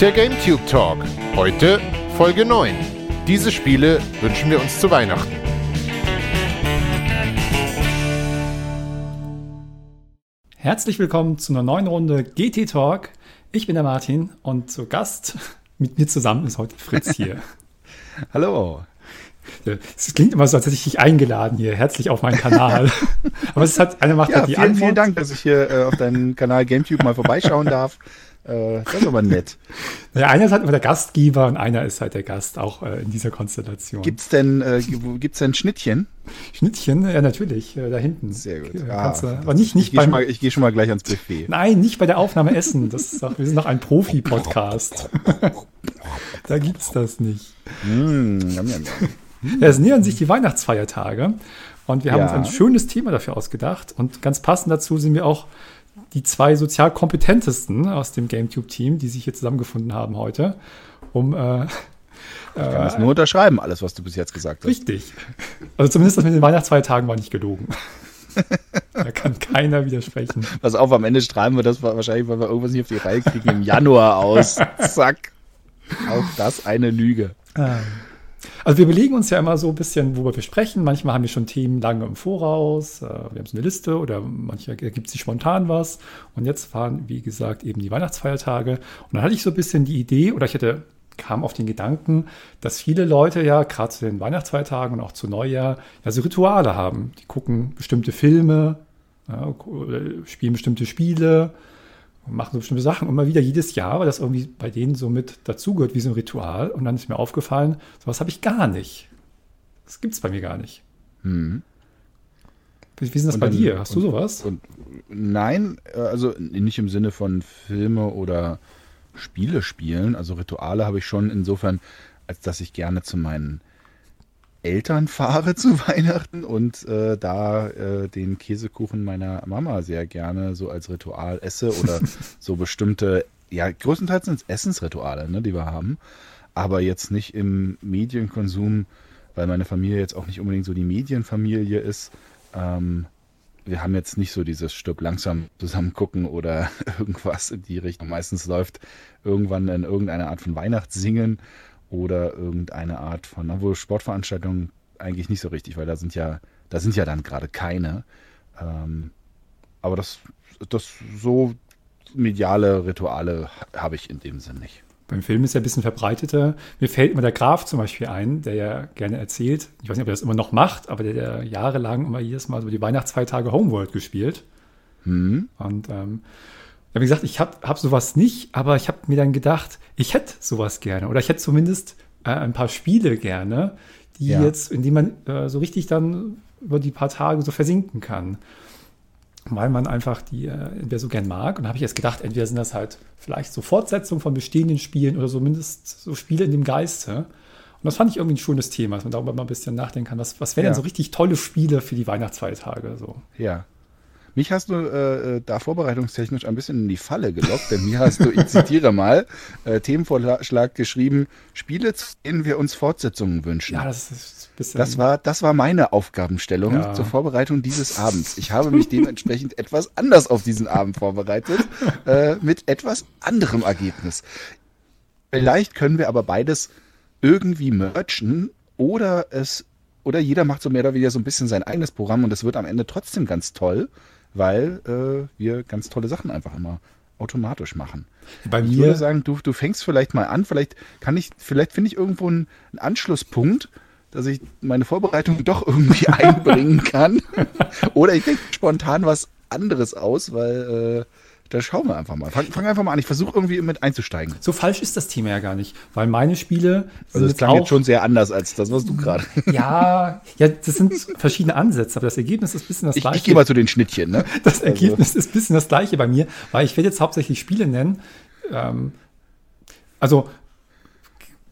Der GameTube Talk. Heute Folge 9. Diese Spiele wünschen wir uns zu Weihnachten. Herzlich willkommen zu einer neuen Runde GT Talk. Ich bin der Martin und zu Gast mit mir zusammen ist heute Fritz hier. Hallo. Es klingt immer so, als hätte ich dich eingeladen hier. Herzlich auf meinen Kanal. Aber es hat, einer macht ja, halt die vielen, Antwort. vielen Dank, dass ich hier äh, auf deinem Kanal GameTube mal vorbeischauen darf. Äh, das ist aber nett. Ja, einer ist halt immer der Gastgeber und einer ist halt der Gast, auch äh, in dieser Konstellation. Gibt's denn, äh, gibt's denn Schnittchen? Schnittchen? Ja, natürlich, äh, da hinten. Sehr gut. Ja, Ah, kannst du, aber nicht, ich nicht gehe schon, beim, mal- ich geh schon mal gleich ans Buffet. Nein, nicht bei der Aufnahme essen. Das ist doch, wir sind doch ein Profi-Podcast. da gibt's das nicht. Mm, yum, yum, yum. Ja, es nähern sich die Weihnachtsfeiertage und wir haben Ja. uns ein schönes Thema dafür ausgedacht und ganz passend dazu sind wir auch die zwei sozial kompetentesten aus dem GameTube-Team, die sich hier zusammengefunden haben heute, um äh, Ich kann das nur unterschreiben, alles, was du bis jetzt gesagt hast. richtig. Also zumindest das mit den Weihnachtsfeiertagen war nicht gelogen. da kann keiner widersprechen. Pass auf, am Ende strahlen wir das wahrscheinlich, weil wir irgendwas nicht auf die Reihe kriegen, im Januar aus. Zack. Auch das eine Lüge. Also wir überlegen uns ja immer so ein bisschen, worüber wir sprechen. Manchmal haben wir schon Themen lange im Voraus. äh, Wir haben so eine Liste oder manchmal ergibt sich spontan was. Und jetzt waren, wie gesagt, eben die Weihnachtsfeiertage. Und dann hatte ich so ein bisschen die Idee, oder ich hatte, kam auf den Gedanken, dass viele Leute ja gerade zu den Weihnachtsfeiertagen und auch zu Neujahr ja so Rituale haben. Die gucken bestimmte Filme, ja, spielen bestimmte Spiele und machen so bestimmte Sachen immer wieder jedes Jahr, weil das irgendwie bei denen so mit dazugehört wie so ein Ritual. Und dann ist mir aufgefallen, sowas habe ich gar nicht. Das gibt es bei mir gar nicht. Wie, wie ist denn das Und bei dann- dir? Hast du und- sowas? Und nein, äh, also nicht im Sinne von Filme oder Spiele spielen. Also Rituale habe ich schon insofern, als dass ich gerne zu meinen Eltern fahre zu Weihnachten und äh, da äh, den Käsekuchen meiner Mama sehr gerne so als Ritual esse oder so bestimmte, ja, größtenteils sind es Essensrituale, ne, die wir haben, aber jetzt nicht im Medienkonsum, weil meine Familie jetzt auch nicht unbedingt so die Medienfamilie ist. Ähm, wir haben jetzt nicht so dieses Stück langsam zusammen gucken oder irgendwas in die Richtung. Meistens läuft irgendwann in irgendeine Art von Weihnachtssingen oder irgendeine Art von, obwohl Sportveranstaltungen eigentlich nicht so richtig, weil da sind ja, da sind ja dann gerade keine. Ähm, aber das, das so mediale Rituale habe ich in dem Sinn nicht. Beim Film ist ja ein bisschen verbreiteter. Mir fällt immer der Graf zum Beispiel ein, der ja gerne erzählt. Ich weiß nicht, ob er das immer noch macht, aber der, der jahrelang immer jedes Mal so die Weihnachtsfeiertage Homeworld gespielt. Hm? Und ähm, ja, wie gesagt, ich habe hab sowas nicht, aber ich habe mir dann gedacht, ich hätte sowas gerne. Oder ich hätte zumindest äh, ein paar Spiele gerne, die Ja. jetzt, in die man äh, so richtig dann über die paar Tage so versinken kann. Weil man einfach die äh, entweder so gern mag. Und da habe ich jetzt gedacht, entweder sind das halt vielleicht so Fortsetzungen von bestehenden Spielen oder zumindest so Spiele in dem Geiste. Und das fand ich irgendwie ein schönes Thema, dass man darüber mal ein bisschen nachdenken kann. Was, was wären Ja. denn so richtig tolle Spiele für die Weihnachtsfeiertage? So. Ja. Mich hast du äh, äh, da vorbereitungstechnisch ein bisschen in die Falle gelockt, denn mir hast du, ich zitiere mal, äh, Themenvorschlag geschrieben, Spiele, zu denen wir uns Fortsetzungen wünschen. Ja, das ist ein bisschen. Das war, das war meine Aufgabenstellung Ja. zur Vorbereitung dieses Abends. Ich habe mich dementsprechend etwas anders auf diesen Abend vorbereitet, äh, mit etwas anderem Ergebnis. Vielleicht können wir aber beides irgendwie merchen oder es oder jeder macht so mehr oder weniger so ein bisschen sein eigenes Programm und es wird am Ende trotzdem ganz toll, weil äh, wir ganz tolle Sachen einfach immer automatisch machen. Bei Ich mir, würde sagen, du, du fängst vielleicht mal an. Vielleicht kann ich, vielleicht finde ich irgendwo einen, einen Anschlusspunkt, dass ich meine Vorbereitung doch irgendwie einbringen kann. Oder ich denke spontan was anderes aus, weil äh, da schauen wir einfach mal. Fang, fang einfach mal an. Ich versuche irgendwie mit einzusteigen. so falsch ist das Thema ja gar nicht, weil meine Spiele Also das klang auch, jetzt schon sehr anders als das, was du gerade. ja, ja, das sind verschiedene Ansätze, aber das Ergebnis ist ein bisschen das Ich, gleiche. ich gehe mal zu den Schnittchen, ne? das Ergebnis ist ein bisschen das gleiche bei mir, weil ich werde jetzt hauptsächlich Spiele nennen, ähm, also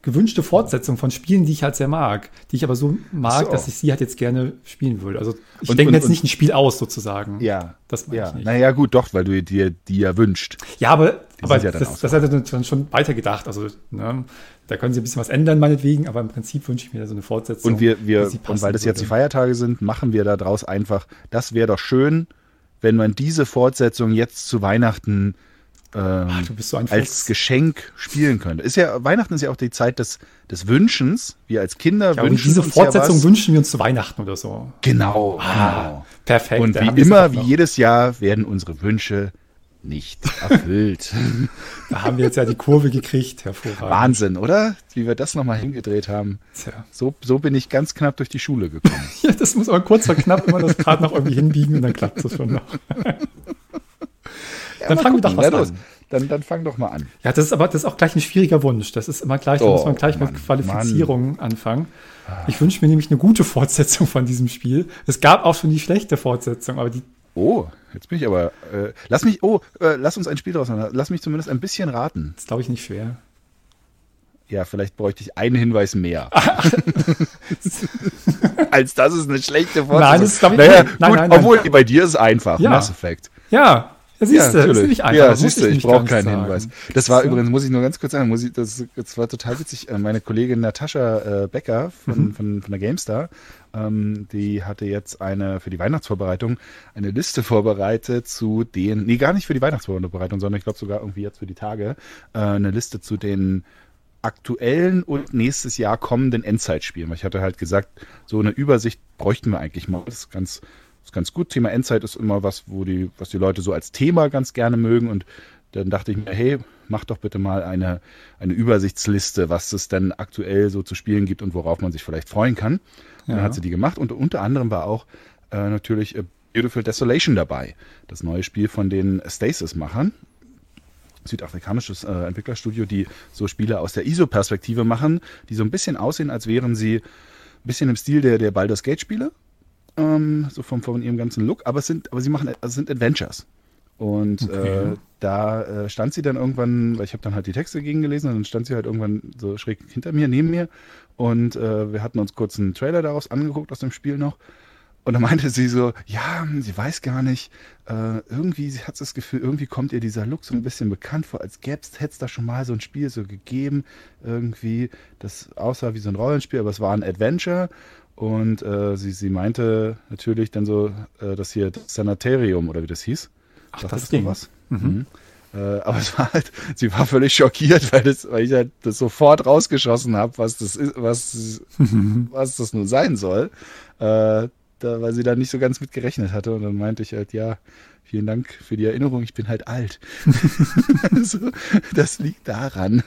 gewünschte Fortsetzung von Spielen, die ich halt sehr mag, die ich aber so mag, So. dass ich sie halt jetzt gerne spielen würde. Also ich Und- denke und- mir jetzt nicht ein Spiel aus sozusagen. Ja. Das meine ja. ich nicht. Naja, gut, doch, weil du dir die ja wünscht. Ja, aber, aber ja das, das hat er dann schon weitergedacht. Also, ne, da können sie ein bisschen was ändern, meinetwegen, aber im Prinzip wünsche ich mir da so eine Fortsetzung. Und wir, wir, und weil das jetzt die. Feiertage sind, machen wir daraus einfach, das wäre doch schön, wenn man diese Fortsetzung jetzt zu Weihnachten ähm, Ach, so als. Geschenk spielen könnte. Ist ja, Weihnachten ist ja auch die Zeit des, des Wünschens. Wir als Kinder Ja, wünschen diese uns Fortsetzung ja wünschen wir uns zu Weihnachten oder so. Genau, Ah, genau. perfekt. Und wie immer, wie jedes Jahr, werden unsere Wünsche nicht erfüllt. Da haben wir jetzt ja die Kurve gekriegt, hervorragend. Wahnsinn, oder? Wie wir das nochmal hingedreht haben. Tja. So, so bin ich ganz knapp durch die Schule gekommen. Ja, das muss aber kurz vor knapp immer das Rad noch irgendwie hinbiegen und dann klappt es schon noch. Ja, Dann mal fangen wir doch was Na los. an. Dann, dann fang doch mal an. Ja, das ist aber das ist auch gleich ein schwieriger Wunsch. Das ist immer gleich, da Oh, muss man gleich Mann, mit Qualifizierungen anfangen. Ich wünsche mir nämlich eine gute Fortsetzung von diesem Spiel. Es gab auch schon die schlechte Fortsetzung, aber die, Oh, jetzt bin ich aber. Äh, lass mich, oh, äh, lass uns ein Spiel draus machen. Lass mich zumindest ein bisschen raten. das ist, glaube ich, nicht schwer. Ja, vielleicht bräuchte ich einen Hinweis mehr. Als das ist eine schlechte Fortsetzung. Nein, das ist, ich, naja, nein, gut, nein, nein. obwohl bei dir ist es einfach. Ja. Mass Effect. Ja siehst du, das ist nämlich einfach. Ja, siehst du, ich nicht brauche keinen sagen. Hinweis. Das war übrigens, muss ich nur ganz kurz sagen, muss ich, das, das war total witzig. Äh, Meine Kollegin Natascha äh, Becker von, Mhm. von, von der GameStar, ähm, die hatte jetzt eine für die Weihnachtsvorbereitung eine Liste vorbereitet zu den, nee, gar nicht für die Weihnachtsvorbereitung, sondern ich glaube sogar irgendwie jetzt für die Tage, äh, eine Liste zu den aktuellen und nächstes Jahr kommenden Endzeitspielen. Weil ich hatte halt gesagt, so eine Übersicht bräuchten wir eigentlich mal. Das ist ganz, ist ganz gut. Thema Endzeit ist immer was, wo die, was die Leute so als Thema ganz gerne mögen. Und dann dachte ich mir, hey, mach doch bitte mal eine, eine Übersichtsliste, was es denn aktuell so zu spielen gibt und worauf man sich vielleicht freuen kann. Und Ja. dann hat sie die gemacht und unter anderem war auch äh, natürlich äh, Beautiful Desolation dabei. Das neue Spiel von den Stasis-Machern südafrikanisches äh, Entwicklerstudio, die so Spiele aus der ISO-Perspektive machen, die so ein bisschen aussehen, als wären sie ein bisschen im Stil der, der Baldur's Gate-Spiele, ähm, so vom, von ihrem ganzen Look, aber es sind, aber sie machen, also es sind Adventures. Und Okay. äh, da äh, stand sie dann irgendwann, weil ich habe dann halt die Texte gegengelesen und dann stand sie halt irgendwann so schräg hinter mir, neben mir und äh, wir hatten uns kurz einen Trailer daraus angeguckt aus dem Spiel noch und dann meinte sie so, ja, sie weiß gar nicht, äh, irgendwie, sie hat das Gefühl, irgendwie kommt ihr dieser Look so ein bisschen bekannt vor, als gäbe es, hätte es da schon mal so ein Spiel so gegeben, irgendwie, das aussah wie so ein Rollenspiel, aber es war ein Adventure. Und äh, sie, sie meinte natürlich dann so, äh, das hier das Sanatarium oder wie das hieß. Ach, Sagt das noch Ding. was? Mhm. Äh, aber es war halt, sie war völlig schockiert, weil, das, weil ich halt das sofort rausgeschossen habe, was das ist, was, was das nun sein soll. Äh, da, weil sie da nicht so ganz mit gerechnet hatte. Und dann meinte ich halt, ja, vielen Dank für die Erinnerung, ich bin halt alt. also, das liegt daran.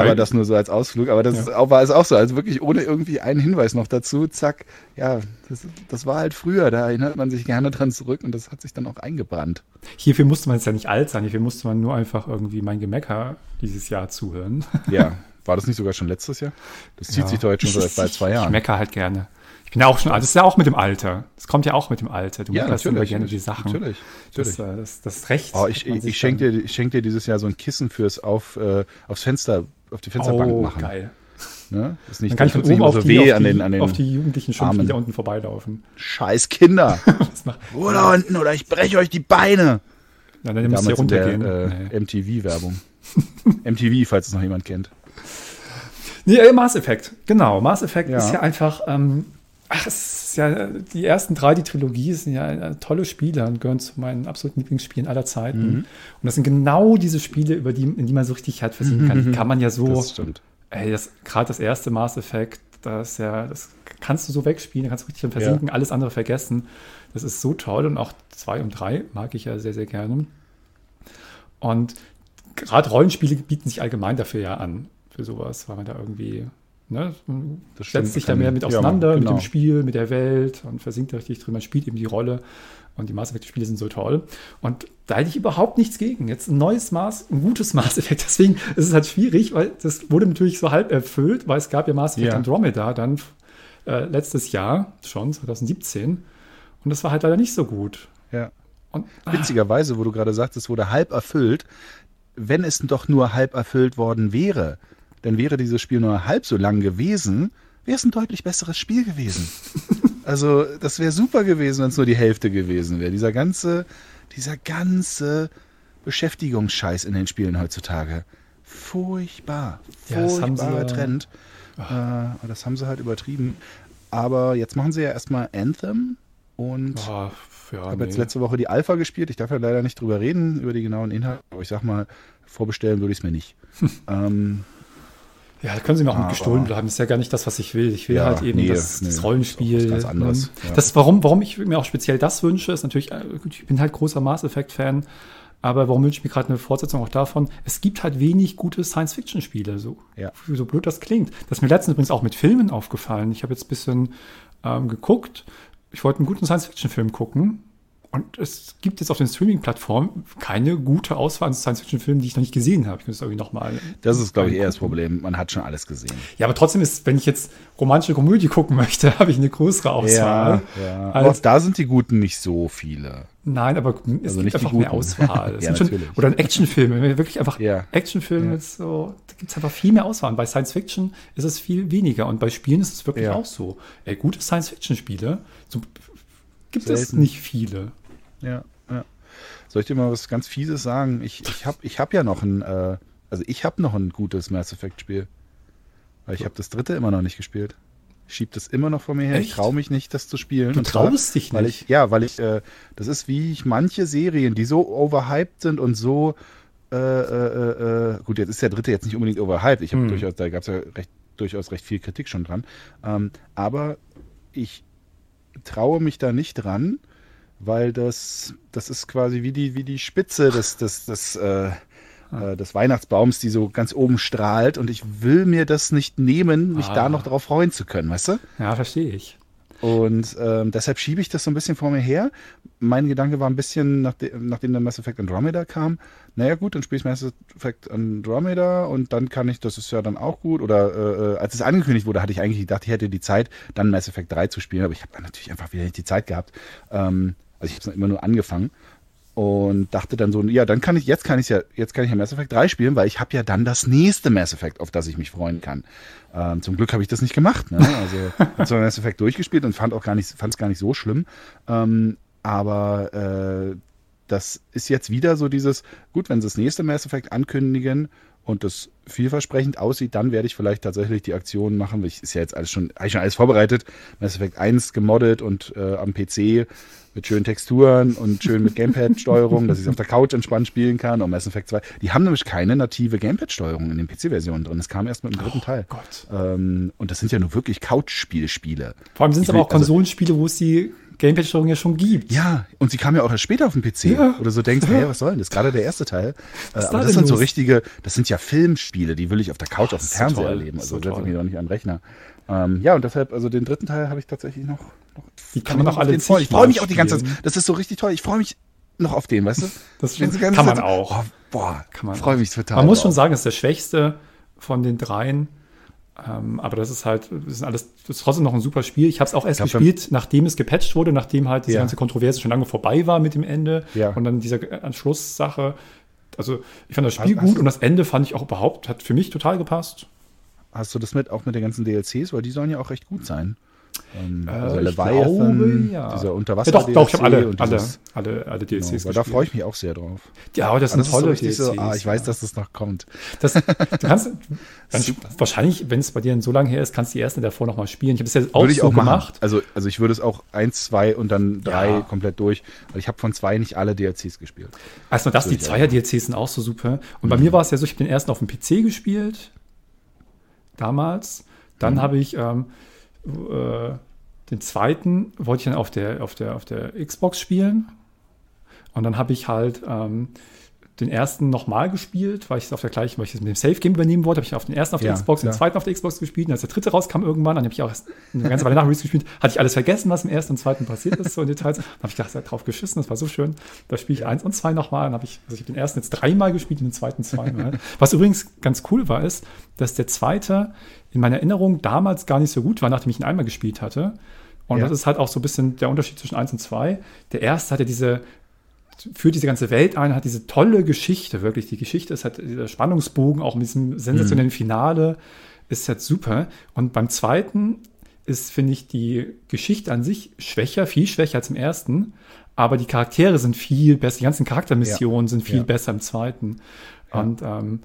Aber das nur so als Ausflug. Aber das Ja. ist auch, war es auch so. Also wirklich ohne irgendwie einen Hinweis noch dazu. Zack. Ja, das, das war halt früher. Da erinnert man sich gerne dran zurück und das hat sich dann auch eingebrannt. Hierfür musste man jetzt ja nicht alt sein, hierfür musste man nur einfach irgendwie mein Gemecker dieses Jahr zuhören. Ja. War das nicht sogar schon letztes Jahr? Das zieht Ja. sich doch jetzt schon seit zwei Ich Jahren. mecker halt gerne. Ich bin ja auch schon alt. Das ist ja auch mit dem Alter. Das kommt ja auch mit dem Alter. Du Ja, meckerst immer gerne die Sachen. Natürlich. natürlich. Das, äh, das, das Recht. Oh, ich ich, ich schenke dir, ich schenk dir dieses Jahr so ein Kissen fürs auf, äh, aufs Fenster, auf die Fensterbank Oh, machen. geil. Ne? Das ist nicht, Dann kann ich von oben auf, so die, weh auf, an die, den, an den auf die Jugendlichen schon wieder unten vorbeilaufen. Scheiß Kinder. Da unten oder ich breche euch die Beine. ja, dann müsst ihr in der runtergehen. äh. MTV-Werbung. MTV, falls es noch jemand kennt. Nee, äh, Mass Effect, genau. Mass Effect Ja. ist ja einfach, ähm, ach, es ist ja, die ersten drei, die Trilogie, sind ja äh, tolle Spiele und gehören zu meinen absoluten Lieblingsspielen aller Zeiten. Mhm. Und das sind genau diese Spiele, über die, in die man so richtig halt versinken kann. Die kann man ja so, Das stimmt. ey, das, gerade das erste Mass Effect, das ja, das kannst du so wegspielen, da kannst du richtig drin versinken, alles andere vergessen. Das ist so toll und auch zwei und drei mag ich ja sehr, sehr gerne. Und gerade Rollenspiele bieten sich allgemein dafür ja an, für sowas, weil man da irgendwie, ne, man Das setzt sich da mehr mit ja, auseinander, mit genau. dem Spiel, mit der Welt und versinkt da richtig drin, man spielt eben die Rolle. Und die Mass Effect-Spiele sind so toll. Und da hätte ich überhaupt nichts gegen. Jetzt ein neues Maß, ein gutes Mass Effect. Deswegen ist es halt schwierig, weil das wurde natürlich so halb erfüllt, weil es gab ja Mass Effect Ja. Andromeda dann äh, letztes Jahr schon, 2017. Und das war halt leider nicht so gut. Ja. Und Witzigerweise, wo du gerade sagst, es wurde halb erfüllt. Wenn es doch nur halb erfüllt worden wäre, dann wäre dieses Spiel nur halb so lang gewesen, wäre es ein deutlich besseres Spiel gewesen. also, das wäre super gewesen, wenn es nur die Hälfte gewesen wäre. Dieser ganze, dieser ganze Beschäftigungsscheiß in den Spielen heutzutage. Furchtbar. Ja, das haben sie Furchtbarer ja- Trend. Äh, das haben sie halt übertrieben. Aber jetzt machen sie ja erstmal Anthem Und Ah, ja, habe nee. jetzt letzte Woche die Alpha gespielt. Ich darf ja leider nicht drüber reden, über die genauen Inhalte. Aber ich sag mal, vorbestellen würde ich es mir nicht. ähm, Ja, da können Sie mir auch mit Aber- gestohlen bleiben. Das ist ja gar nicht das, was ich will. Ich will Ja, halt eben nee, das, nee, das Rollenspiel. was ganz anderes, ne? ja. Das warum, warum ich mir auch speziell das wünsche, ist natürlich, äh, ich bin halt großer Mass Effect-Fan, aber warum wünsche ich mir gerade eine Fortsetzung auch davon? Es gibt halt wenig gute Science-Fiction-Spiele, so, Ja. so blöd das klingt. Das ist mir letztens übrigens auch mit Filmen aufgefallen. Ich habe jetzt ein bisschen ähm, geguckt. Ich wollte einen guten Science-Fiction-Film gucken. Und es gibt jetzt auf den Streaming-Plattformen keine gute Auswahl an Science-Fiction-Filmen, die ich noch nicht gesehen habe. Ich muss das irgendwie nochmal. das ist, glaube ich, eher das Problem. Man hat schon alles gesehen. Ja, aber trotzdem ist, wenn ich jetzt romantische Komödie gucken möchte, habe ich eine größere Auswahl. ja. Als- Aber auch da sind die Guten nicht so viele. Nein, aber es Also gibt einfach mehr. Auswahl. Es Ja, schon, oder ein Actionfilm, wenn wir wirklich einfach Ja. Actionfilm Ja. so, da gibt es einfach viel mehr Auswahl. Bei Science Fiction ist es viel weniger. Und bei Spielen ist es wirklich Ja. auch so. Ey, gute Science-Fiction-Spiele so, gibt es Selten. nicht viele. Ja, ja. Soll ich dir mal was ganz Fieses sagen? Ich, ich habe ich hab ja noch ein, äh, also ich habe noch ein gutes Mass Effect Spiel. Weil ich habe das dritte immer noch nicht gespielt. Ich schieb das immer noch vor mir her. Ich Echt? traue mich nicht, das zu spielen. Du traust dich weil nicht? Ich, ja, weil ich, äh, das ist wie ich manche Serien, die so overhyped sind und so, äh, äh, äh, gut, jetzt ist der dritte jetzt nicht unbedingt overhyped. Ich habe Hm. durchaus, da gab es ja recht, durchaus recht viel Kritik schon dran. Ähm, aber ich traue mich da nicht dran, weil das, das ist quasi wie die, wie die Spitze des, des, des, äh, äh, des Weihnachtsbaums, die so ganz oben strahlt und ich will mir das nicht nehmen, mich Ah. da noch drauf freuen zu können, weißt du? Ja, verstehe ich. Und ähm, deshalb schiebe ich das so ein bisschen vor mir her. Mein Gedanke war ein bisschen, nachdem, nachdem dann Mass Effect Andromeda kam, naja gut, dann spiele ich Mass Effect Andromeda und dann kann ich, das ist ja dann auch gut. Oder äh, äh, als es angekündigt wurde, hatte ich eigentlich gedacht, ich hätte die Zeit, dann Mass Effect 3 zu spielen, aber ich habe natürlich einfach wieder nicht die Zeit gehabt. Ähm, also ich habe es immer nur angefangen und dachte dann so, ja, dann kann ich, jetzt kann ich ja, jetzt kann ich ja Mass Effect 3 spielen, weil ich habe ja dann das nächste Mass Effect, auf das ich mich freuen kann. Ähm, zum Glück habe ich das nicht gemacht. Ne? Also habe zwar Mass Effect durchgespielt und fand auch gar nicht, fand es gar nicht so schlimm. Ähm, aber äh, das ist jetzt wieder so dieses, gut, wenn sie das nächste Mass Effect ankündigen und das vielversprechend aussieht, dann werde ich vielleicht tatsächlich die Aktion machen. Ich ist ja jetzt alles schon, habe ich schon alles vorbereitet. Mass Effect 1 gemoddet und äh, am PC mit schönen Texturen und schön mit Gamepad-Steuerung, dass ich es auf der Couch entspannt spielen kann. Und Mass Effect 2. Die haben nämlich keine native Gamepad-Steuerung in den PC-Versionen drin. Das kam erst mit dem dritten Teil. Gott. Ähm, und das sind ja nur wirklich Couch-Spiele-Spiele. Vor allem sind es aber auch Konsolenspiele, wo es die Gamepad-Steuerung ja schon gibt. Ja, und sie kam ja auch erst später auf den PC. Ja. Oder so denkst, hey, was soll denn das? Gerade der erste Teil. Äh, ist aber da das sind so los? richtige, das sind ja Filmspiele, die will ich auf der Couch auf dem so Fernseher toll. erleben. Also so setze ich mich doch nicht an den Rechner. Ähm, ja, und deshalb, also den dritten Teil habe ich tatsächlich noch. noch Die kann man ich auch alle freuen. Ich freue mich auch die ganze Zeit. Das ist so richtig toll. Ich freue mich noch auf den, weißt du? Das so kann ganze man Zeit- auch. Oh, boah, Kann man freue mich total. Man muss schon sagen, es ist der schwächste von den dreien. Ähm, aber das ist halt, das ist alles, das ist trotzdem noch ein super Spiel. Ich habe es auch erst gespielt, nachdem es gepatcht wurde, nachdem halt diese Ja. ganze Kontroverse schon lange vorbei war mit dem Ende. Ja. Und dann diese Anschlusssache. Also ich fand das Spiel Hast- hast gut du- und das Ende fand ich auch überhaupt, hat für mich total gepasst. Hast du das mit, auch mit den ganzen DLCs? Weil die sollen ja auch recht gut sein. Ähm, also Äh, Leviathan, glaube, ja. dieser Ja, Unterwasser doch, doch, ich habe alle, alle, alle, alle Genau, DLCs weil da freue ich mich auch sehr drauf. Ja, aber das sind das ist so tolle so, DLCs. ah, ich weiß, ja. dass das noch kommt. Das, du kannst, dann, wahrscheinlich, wenn es bei dir so lange her ist, kannst du die erste davor nochmal spielen. Ich habe es ja auch würde ich so auch machen. gemacht. Also, also ich würde es auch eins, zwei und dann drei Ja. komplett durch. Weil ich habe von zwei nicht alle DLCs gespielt. Also das, die ich auch Zweier-DLCs sind auch so super. Und bei mir war es ja so, ich habe den ersten auf dem PC gespielt, damals. Dann habe ich ähm, äh, den zweiten, wollte ich dann auf der, auf der, auf der Xbox spielen. Und dann habe ich halt ähm, den ersten nochmal gespielt, weil ich es auf der gleichen, weil ich es mit dem Safe Game übernehmen wollte, habe ich auf den ersten auf der Ja, Xbox, den klar. zweiten auf der Xbox gespielt. Und als der dritte rauskam irgendwann, dann habe ich auch erst eine ganze Weile nach Release gespielt, hatte ich alles vergessen, was im ersten und zweiten passiert ist, so in Details. Dann habe ich gedacht, sei drauf geschissen, das war so schön. Da spiele ich eins und zwei nochmal. Dann habe ich, also ich habe den ersten jetzt dreimal gespielt und den zweiten zweimal. was übrigens ganz cool war, ist, dass der zweite in meiner Erinnerung damals gar nicht so gut war, nachdem ich ihn einmal gespielt hatte. Und Ja. das ist halt auch so ein bisschen der Unterschied zwischen eins und zwei. Der erste hatte diese führt diese ganze Welt ein, hat diese tolle Geschichte, wirklich. Die Geschichte ist halt dieser Spannungsbogen, auch mit diesem sensationellen Finale, ist jetzt super. Und beim zweiten ist, finde ich, die Geschichte an sich schwächer, viel schwächer als im ersten. Aber die Charaktere sind viel besser, die ganzen Charaktermissionen sind viel Ja. besser im zweiten. Ja. Und, ähm,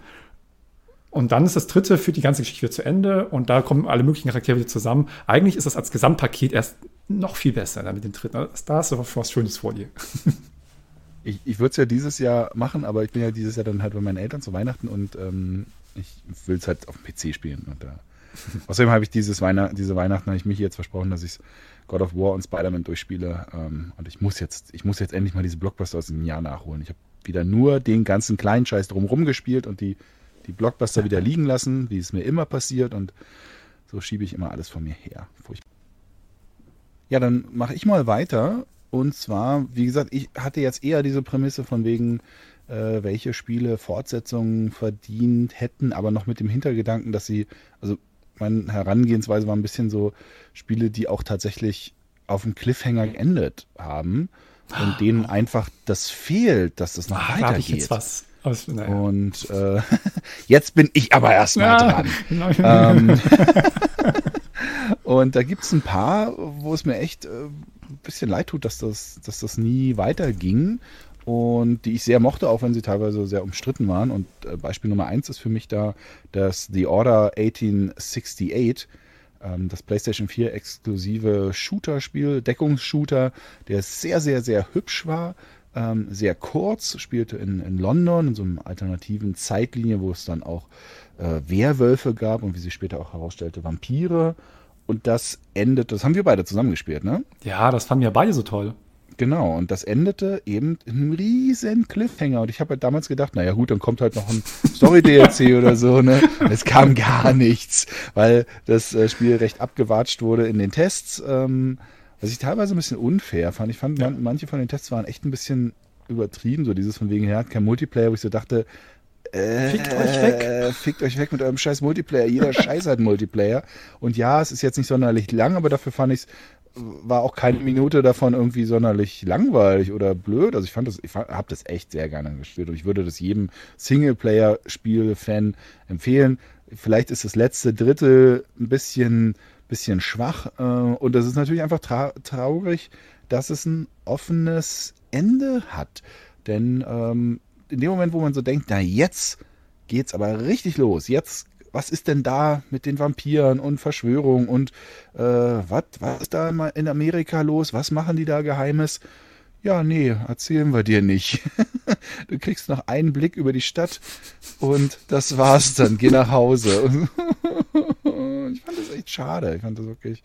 und dann ist das dritte, führt die ganze Geschichte wieder zu Ende und da kommen alle möglichen Charaktere wieder zusammen. Eigentlich ist das als Gesamtpaket erst noch viel besser dann mit dem dritten. Da hast du was Schönes vor dir. Ich, ich würde es ja dieses Jahr machen, aber ich bin ja dieses Jahr dann halt bei meinen Eltern zu Weihnachten und ähm, ich will es halt auf dem PC spielen. Und, äh, außerdem habe ich dieses Weihnacht, diese Weihnachten habe ich mich jetzt versprochen, dass ich God of War und Spider-Man durchspiele. Ähm, und ich muss jetzt, ich muss jetzt endlich mal diese Blockbuster aus dem Jahr nachholen. Ich habe wieder nur den ganzen kleinen Scheiß drumherum gespielt und die, die Blockbuster wieder liegen lassen, wie es mir immer passiert. Und so schiebe ich immer alles von mir her. Furchtbar. Ja, dann mache ich mal weiter. Und zwar, wie gesagt, ich hatte jetzt eher diese Prämisse von wegen, äh, welche Spiele Fortsetzungen verdient hätten, aber noch mit dem Hintergedanken, dass sie, also meine Herangehensweise war ein bisschen so Spiele, die auch tatsächlich auf dem Cliffhanger geendet haben und denen einfach das fehlt, dass das noch Ah, da habe ich weitergeht. jetzt was. Es- naja. Und äh, jetzt bin ich aber erstmal Ja, dran. Ähm, und da gibt es ein paar, wo es mir echt äh, bisschen leid tut, dass das, dass das nie weiterging. Und die ich sehr mochte, auch wenn sie teilweise sehr umstritten waren. Und äh, Beispiel Nummer eins ist für mich da das The Order 1868, ähm, das PlayStation 4 exklusive Shooter-Spiel, Deckungsshooter, der sehr, sehr, sehr hübsch war. Ähm, sehr kurz, spielte in, in London, in so einer alternativen Zeitlinie, wo es dann auch äh, Werwölfe gab und wie sich später auch herausstellte, Vampire. Und das endete, das haben wir beide zusammen gespielt, ne? ja, das fanden wir beide so toll. Genau, und das endete eben in einem riesen Cliffhanger. Und ich habe halt damals gedacht, naja gut, dann kommt halt noch ein Story-DLC oder so, ne? Es kam gar nichts, weil das äh, Spiel recht abgewatscht wurde in den Tests. Ähm, was ich teilweise ein bisschen unfair fand. Ich fand, man, manche von den Tests waren echt ein bisschen übertrieben, so dieses von wegen, er hat kein Multiplayer, wo ich so dachte, äh, Fickt euch weg. Fickt euch weg mit eurem scheiß Multiplayer. Jeder Scheiß hat Multiplayer. Und ja, es ist jetzt nicht sonderlich lang, aber dafür fand ich es war auch keine Minute davon irgendwie sonderlich langweilig oder blöd. Also ich fand das, ich habe das echt sehr gerne gespielt und ich würde das jedem Singleplayer-Spiel-Fan empfehlen. Vielleicht ist das letzte Drittel ein bisschen, bisschen schwach äh, und das ist natürlich einfach tra traurig, dass es ein offenes Ende hat. Denn ähm, in dem Moment, wo man so denkt, na jetzt geht's aber richtig los. Jetzt, was ist denn da mit den Vampiren und Verschwörung und äh, was, ist da in Amerika los? Was machen die da Geheimes? Ja, nee, erzählen wir dir nicht. du kriegst noch einen Blick über die Stadt und das war's dann. Geh nach Hause. ich fand das echt schade. Ich fand das wirklich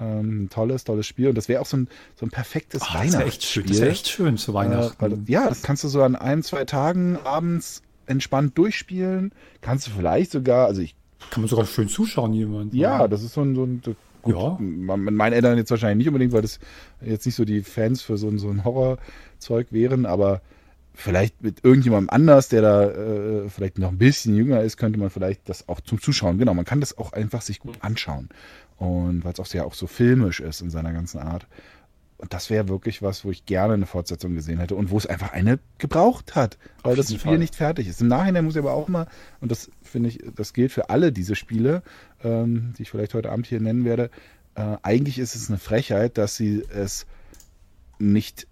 ähm, ein tolles, tolles Spiel. Und das wäre auch so ein, so ein perfektes Oh, das wäre echt schön. Das Weihnachtsspiel. wäre echt schön zu Äh, Weihnachten. das, ja, das kannst du so an ein, zwei Tagen abends entspannt durchspielen. Kannst du vielleicht sogar, also ich, Kann man sogar schön zuschauen, jemand. ja, das ist so ein, so ein gut, Ja. mit meinen Eltern jetzt wahrscheinlich nicht unbedingt, weil das jetzt nicht so die Fans für so ein, so ein Horrorzeug wären, aber vielleicht mit irgendjemandem anders, der da äh, vielleicht noch ein bisschen jünger ist, könnte man vielleicht das auch zum Zuschauen, genau, man kann das auch einfach sich gut anschauen. Und weil es auch sehr auch so filmisch ist in seiner ganzen Art. Und das wäre wirklich was, wo ich gerne eine Fortsetzung gesehen hätte und wo es einfach eine gebraucht hat, weil Auf das Spiel Fall. nicht fertig ist. Im Nachhinein muss ich aber auch mal, und das finde ich, das gilt für alle diese Spiele, ähm, die ich vielleicht heute Abend hier nennen werde, äh, eigentlich ist es eine Frechheit, dass sie es nicht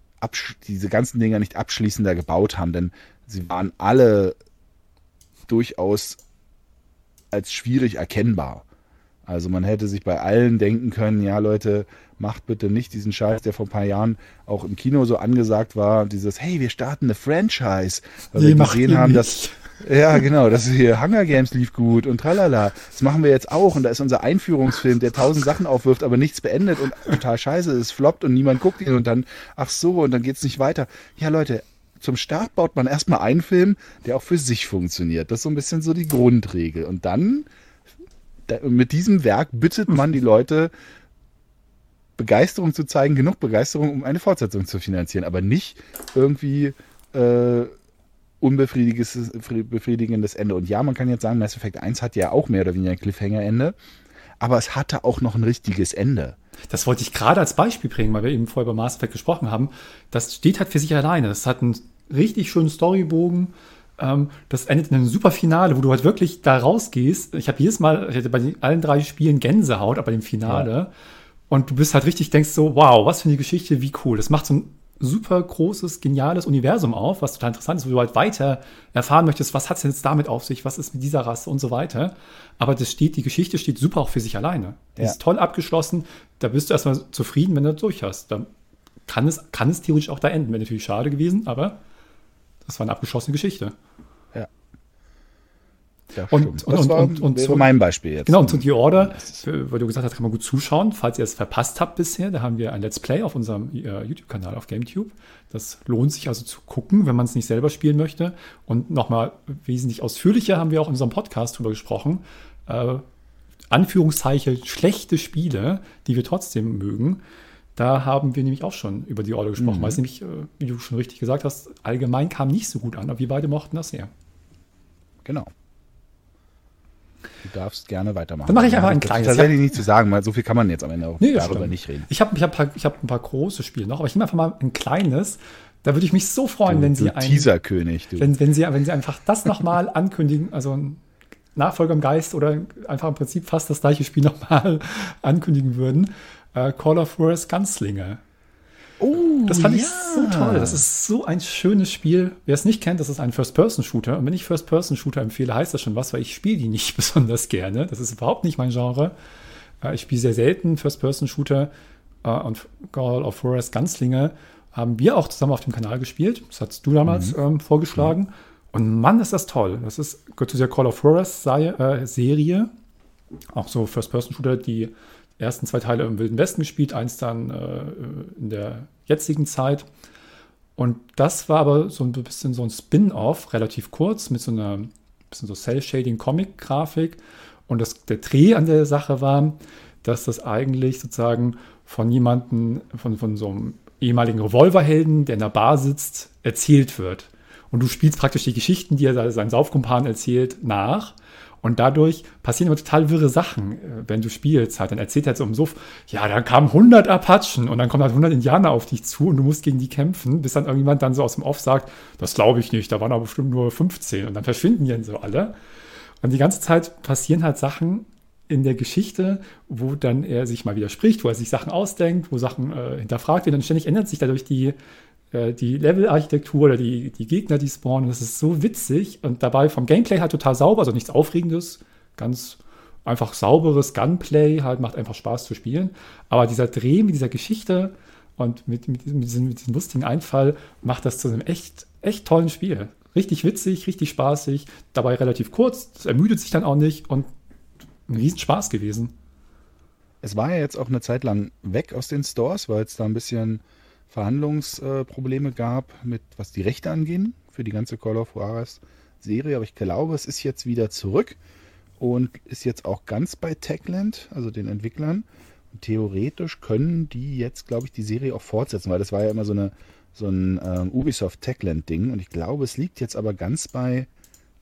diese ganzen Dinger nicht abschließender gebaut haben, denn sie waren alle durchaus als schwierig erkennbar. Also man hätte sich bei allen denken können, ja Leute, macht bitte nicht diesen Scheiß, der vor ein paar Jahren auch im Kino so angesagt war, dieses, hey, wir starten eine Franchise, weil Nee, wir gesehen haben, nicht. dass ja, genau, das hier Hunger Games lief gut und tralala. Das machen wir jetzt auch und da ist unser Einführungsfilm, der tausend Sachen aufwirft, aber nichts beendet und total scheiße ist, floppt und niemand guckt ihn und dann, ach so, und dann geht's nicht weiter. Ja, Leute, zum Start baut man erstmal einen Film, der auch für sich funktioniert. Das ist so ein bisschen so die Grundregel. Und dann, da, mit diesem Werk bittet man die Leute, Begeisterung zu zeigen, genug Begeisterung, um eine Fortsetzung zu finanzieren, aber nicht irgendwie äh, unbefriedigendes befriedigendes Ende. Und ja, man kann jetzt sagen, Mass Effect 1 hat ja auch mehr oder weniger ein Cliffhanger-Ende, aber es hatte auch noch ein richtiges Ende. Das wollte ich gerade als Beispiel bringen, weil wir eben vorher über Mass Effect gesprochen haben. Das steht halt für sich alleine. Das hat einen richtig schönen Storybogen. Ähm, das endet in einem super Finale, wo du halt wirklich da rausgehst. Ich habe jedes Mal, ich hatte bei allen drei Spielen Gänsehaut, aber im Finale. Und du bist halt richtig, denkst so, wow, was für eine Geschichte, wie cool. Das macht so ein super großes, geniales Universum auf, was total interessant ist, wo du halt weiter erfahren möchtest, was hat es jetzt damit auf sich, was ist mit dieser Rasse und so weiter. Aber das steht, die Geschichte steht super auch für sich alleine. Die Ja. ist toll abgeschlossen. Da bist du erstmal zufrieden, wenn du das durch hast. Dann kann es, kann es theoretisch auch da enden. Wäre natürlich schade gewesen, aber das war eine abgeschlossene Geschichte. Ja, Und- und- und- war, und- und wäre so- mein Beispiel jetzt. Genau, und zu The Order, Das ist- äh, weil du gesagt hast, kann man gut zuschauen. Falls ihr es verpasst habt bisher, da haben wir ein Let's Play auf unserem äh, YouTube-Kanal auf GameTube. Das lohnt sich also zu gucken, wenn man es nicht selber spielen möchte. Und nochmal wesentlich ausführlicher haben wir auch in unserem Podcast drüber gesprochen. Äh, Anführungszeichen schlechte Spiele, die wir trotzdem mögen. Da haben wir nämlich auch schon über The Order gesprochen, weil es nämlich, äh, wie du schon richtig gesagt hast, allgemein kam nicht so gut an, aber wir beide mochten das sehr. Genau. Du darfst gerne weitermachen. Dann mache ich einfach ein Das ist kleines. Tatsächlich nicht zu sagen, weil so viel kann man jetzt am Ende auch Nee, das darüber stimmt. nicht reden. Ich habe ich hab, ich hab ein paar große Spiele noch, aber ich nehme einfach mal ein kleines. Da würde ich mich so freuen, wenn Sie du ein, Teaserkönig, du. wenn, wenn, Sie, wenn Sie einfach das nochmal ankündigen, also ein Nachfolger im Geist oder einfach im Prinzip fast das gleiche Spiel nochmal ankündigen würden. Äh, Call of Juarez Gunslinger. Das fand ich ja. so toll. Das ist so ein schönes Spiel. Wer es nicht kennt, das ist ein First-Person-Shooter. Und wenn ich First-Person-Shooter empfehle, heißt das schon was, weil ich spiele die nicht besonders gerne. Das ist überhaupt nicht mein Genre. Äh, Ich spiele sehr selten First-Person-Shooter äh, und Call of Juarez Gunslinger haben wir auch zusammen auf dem Kanal gespielt. Das hast du damals ähm, vorgeschlagen. Und Mann, ist das toll. Das ist gehört zu der Call of Sei- äh, Serie. Auch so First-Person-Shooter, die ersten zwei Teile im Wilden Westen gespielt, eins dann äh, in der jetzigen Zeit. Und das war aber so ein bisschen so ein Spin-off, relativ kurz, mit so einer bisschen so Cell-Shading-Comic-Grafik. Und das, der Dreh an der Sache war, dass das eigentlich sozusagen von jemandem, von, von so einem ehemaligen Revolverhelden, der in der Bar sitzt, erzählt wird. Und du spielst praktisch die Geschichten, die er seinen Saufkumpan erzählt, nach. Und dadurch passieren immer total wirre Sachen, äh, wenn du spielst. Halt. Dann erzählt er halt so im Suff, ja, da kamen 100 Apachen und dann kommen halt 100 Indianer auf dich zu und du musst gegen die kämpfen, bis dann irgendjemand dann so aus dem Off sagt, das glaube ich nicht, da waren aber bestimmt nur 15 und dann verschwinden die dann so alle. Und die ganze Zeit passieren halt Sachen in der Geschichte, wo dann er sich mal widerspricht, wo er sich Sachen ausdenkt, wo Sachen äh, hinterfragt werden und ständig ändert sich dadurch die, äh, die Level-Architektur oder die, die Gegner, die spawnen. Das ist so witzig und dabei vom Gameplay halt total sauber, also nichts Aufregendes, ganz einfach sauberes Gunplay, halt macht einfach Spaß zu spielen. Aber dieser Dreh mit dieser Geschichte und mit, mit, diesem, mit, diesem, mit diesem lustigen Einfall macht das zu einem echt, echt tollen Spiel. Richtig witzig, richtig spaßig, dabei relativ kurz, es ermüdet sich dann auch nicht und ein Riesenspaß gewesen. Es war ja jetzt auch eine Zeit lang weg aus den Stores, weil es da ein bisschen Verhandlungsprobleme gab, mit was die Rechte angehen für die ganze Call of Juarez Serie. Aber ich glaube, es ist jetzt wieder zurück und ist jetzt auch ganz bei Techland, also den Entwicklern. Und theoretisch können die jetzt, glaube ich, die Serie auch fortsetzen, weil das war ja immer so, eine, so ein ähm, Ubisoft Techland-Ding. Und ich glaube, es liegt jetzt aber ganz bei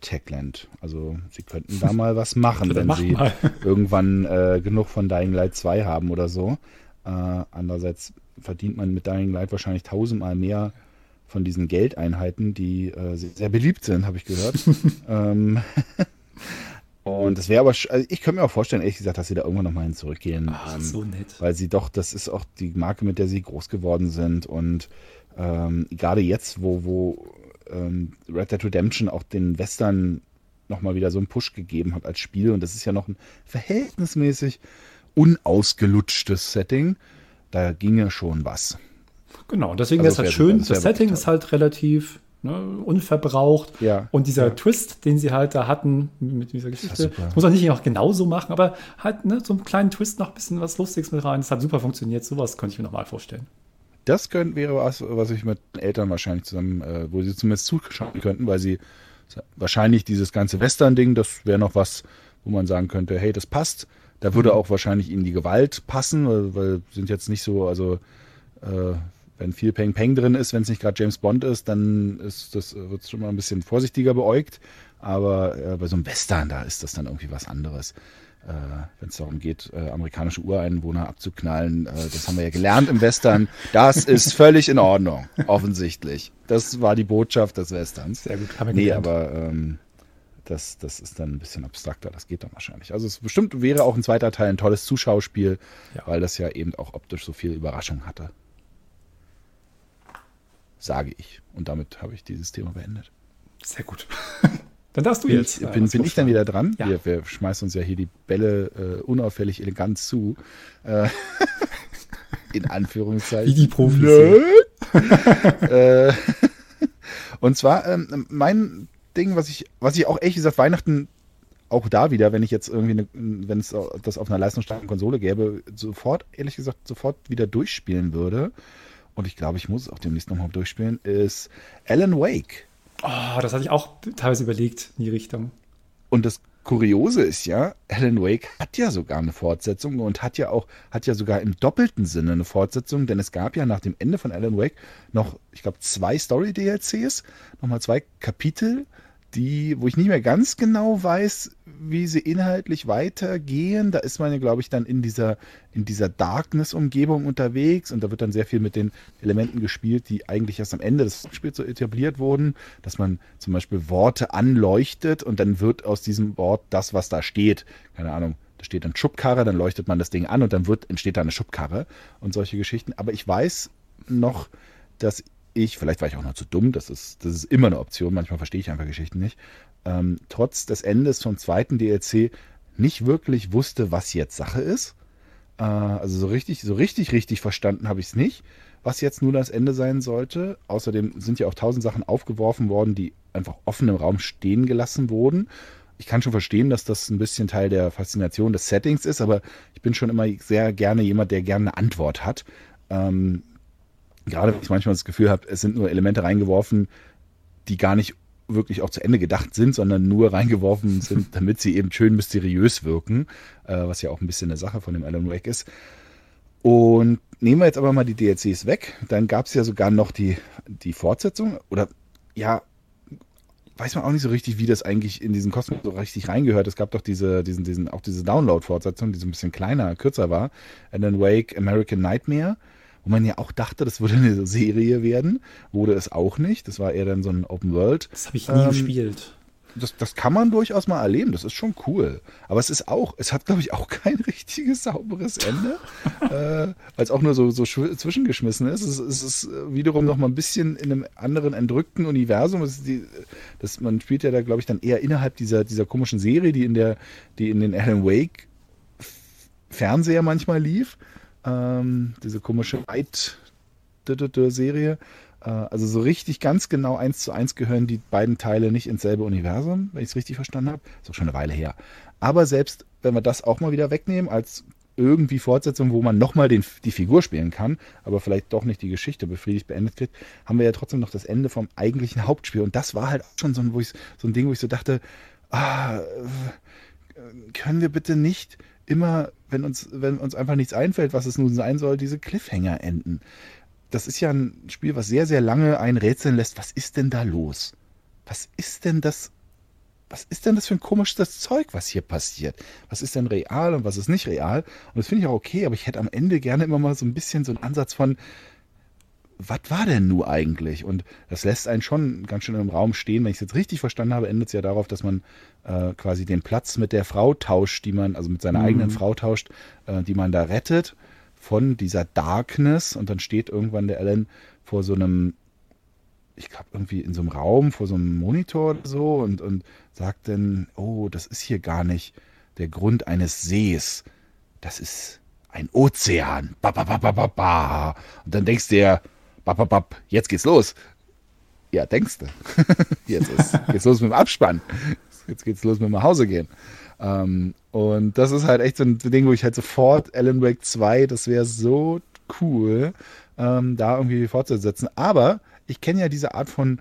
Techland. Also sie könnten da mal was machen, wenn mach sie mal. irgendwann äh, genug von Dying Light 2 haben oder so. Äh, andererseits verdient man mit Dying Light wahrscheinlich tausendmal mehr von diesen Geldeinheiten, die äh, sehr, beliebt sind, habe ich gehört. ähm, und das wäre aber, also ich könnte mir auch vorstellen, ehrlich gesagt, dass sie da irgendwann nochmal hin zurückgehen. Ach, ähm, so nett. weil sie doch, das ist auch die Marke, mit der sie groß geworden sind. Und ähm, gerade jetzt, wo, wo ähm, Red Dead Redemption auch den Western nochmal wieder so einen Push gegeben hat als Spiel, und das ist ja noch ein verhältnismäßig unausgelutschtes Setting, da ginge schon was. Genau, deswegen Also ist halt schön, das Setting ist halt relativ ne, unverbraucht. Ja. Und dieser Ja. Twist, den sie halt da hatten mit dieser Geschichte, das muss man nicht auch genauso machen, aber halt ne, so einen kleinen Twist noch ein bisschen was Lustiges mit rein. Das hat super funktioniert. Sowas könnte ich mir nochmal vorstellen. Das könnte, wäre was, was ich mit den Eltern wahrscheinlich zusammen, äh, wo sie zumindest zuschauen könnten, weil sie wahrscheinlich dieses ganze Western-Ding, das wäre noch was, wo man sagen könnte, hey, das passt. Da würde auch wahrscheinlich ihnen die Gewalt passen, weil, weil sind jetzt nicht so, also äh, wenn viel Peng Peng drin ist, wenn es nicht gerade James Bond ist, dann ist das wird es schon mal ein bisschen vorsichtiger beäugt. Aber äh, bei so einem Western, da ist das dann irgendwie was anderes. Äh, wenn es darum geht, äh, amerikanische Ureinwohner abzuknallen, äh, das haben wir ja gelernt im Western. Das ist völlig in Ordnung, offensichtlich. Das war die Botschaft des Westerns. Sehr gut, haben wir Nee, gelernt. aber ähm, das, das ist dann ein bisschen abstrakter, das geht dann wahrscheinlich. Also es bestimmt wäre auch ein zweiter Teil ein tolles Zuschauspiel, Ja. weil das ja eben auch optisch so viel Überraschung hatte. sage ich. Und damit habe ich dieses Thema beendet. Sehr gut. Dann darfst du bin jetzt. Ich, bin, bin ich dann wieder dran? Ja. Wir, wir, schmeißen uns ja hier die Bälle äh, unauffällig elegant zu. Äh, in Anführungszeichen. Wie die Profis. äh, und zwar ähm, mein Ding, was ich, was ich auch ehrlich gesagt Weihnachten auch da wieder, wenn ich jetzt irgendwie, wenn es das auf einer leistungsstarken Konsole gäbe, sofort, ehrlich gesagt, sofort wieder durchspielen würde. Und ich glaube, ich muss es auch demnächst nochmal durchspielen, ist Alan Wake. Oh, das hatte ich auch teilweise überlegt in die Richtung. Und das Kuriose ist ja, Alan Wake hat ja sogar eine Fortsetzung und hat ja auch, hat ja sogar im doppelten Sinne eine Fortsetzung, denn es gab ja nach dem Ende von Alan Wake noch, ich glaube, zwei Story-DLCs, nochmal zwei Kapitel, die, wo ich nicht mehr ganz genau weiß, wie sie inhaltlich weitergehen. Da ist man ja, glaube ich, dann in dieser, in dieser Darkness-Umgebung unterwegs und da wird dann sehr viel mit den Elementen gespielt, die eigentlich erst am Ende des Spiels so etabliert wurden, dass man zum Beispiel Worte anleuchtet und dann wird aus diesem Wort das, was da steht, keine Ahnung, da steht dann Schubkarre, dann leuchtet man das Ding an und dann wird, entsteht da eine Schubkarre und solche Geschichten. Aber ich weiß noch, dass ich, vielleicht war ich auch noch zu dumm, das ist, das ist immer eine Option, manchmal verstehe ich einfach Geschichten nicht, ähm, trotz des Endes vom zweiten DLC nicht wirklich wusste, was jetzt Sache ist. Äh, also so richtig, so richtig, richtig verstanden habe ich es nicht, was jetzt nur das Ende sein sollte. Außerdem sind ja auch tausend Sachen aufgeworfen worden, die einfach offen im Raum stehen gelassen wurden. Ich kann schon verstehen, dass das ein bisschen Teil der Faszination des Settings ist, aber ich bin schon immer sehr gerne jemand, der gerne eine Antwort hat. Ähm, gerade wenn ich manchmal das Gefühl habe, es sind nur Elemente reingeworfen, die gar nicht wirklich auch zu Ende gedacht sind, sondern nur reingeworfen sind, damit sie eben schön mysteriös wirken, äh, was ja auch ein bisschen eine Sache von dem Alan Wake ist. Und nehmen wir jetzt aber mal die DLCs weg, dann gab es ja sogar noch die, die Fortsetzung oder ja, weiß man auch nicht so richtig, wie das eigentlich in diesen Kosmos so richtig reingehört. Es gab doch diese, diesen, diesen, auch diese Download-Fortsetzung, die so ein bisschen kleiner, kürzer war. Alan Wake American Nightmare wo man ja auch dachte, das würde eine Serie werden. Wurde es auch nicht. Das war eher dann so ein Open World. Das habe ich nie ähm, gespielt. Das, das kann man durchaus mal erleben. Das ist schon cool. Aber es ist auch, es hat, glaube ich, auch kein richtiges sauberes Ende, äh, weil es auch nur so, so zwischengeschmissen ist. Es, es ist wiederum noch mal ein bisschen in einem anderen entrückten Universum. Das, die, das man spielt ja da, glaube ich, dann eher innerhalb dieser, dieser komischen Serie, die in der, die in den Alan Wake Fernseher manchmal lief. Ähm, diese komische Light-Serie. Äh, also so richtig ganz genau eins zu eins gehören die beiden Teile nicht ins selbe Universum, wenn ich es richtig verstanden habe. Ist auch schon eine Weile her. Aber selbst wenn wir das auch mal wieder wegnehmen als irgendwie Fortsetzung, wo man nochmal die Figur spielen kann, aber vielleicht doch nicht die Geschichte befriedigt beendet wird, haben wir ja trotzdem noch das Ende vom eigentlichen Hauptspiel. Und das war halt auch schon so ein, so ein Ding, wo ich so dachte, ah, können wir bitte nicht immer, wenn uns, wenn uns einfach nichts einfällt, was es nun sein soll, diese Cliffhanger enden. Das ist ja ein Spiel, was sehr, sehr lange ein Rätseln lässt. Was ist denn da los? Was ist denn das? Was ist denn das für ein komisches Zeug, was hier passiert? Was ist denn real und was ist nicht real? Und das finde ich auch okay, aber ich hätte am Ende gerne immer mal so ein bisschen so einen Ansatz von, was war denn nun eigentlich? Und das lässt einen schon ganz schön im Raum stehen. Wenn ich es jetzt richtig verstanden habe, endet es ja darauf, dass man äh, quasi den Platz mit der Frau tauscht, die man, also mit seiner mhm. eigenen Frau tauscht, äh, die man da rettet von dieser Darkness. Und dann steht irgendwann der Alan vor so einem, ich glaube, irgendwie in so einem Raum, vor so einem Monitor oder so und, und sagt dann, oh, das ist hier gar nicht der Grund eines Sees. Das ist ein Ozean. Ba, ba, ba, ba, ba, ba. Und dann denkst du dir, bap, jetzt geht's los. Ja, denkst du. jetzt ist, geht's los mit dem Abspann. Jetzt geht's los mit dem Hause gehen. Ähm, und das ist halt echt so ein Ding, wo ich halt sofort Alan Wake 2, das wäre so cool, ähm, da irgendwie fortzusetzen. Aber ich kenne ja diese Art von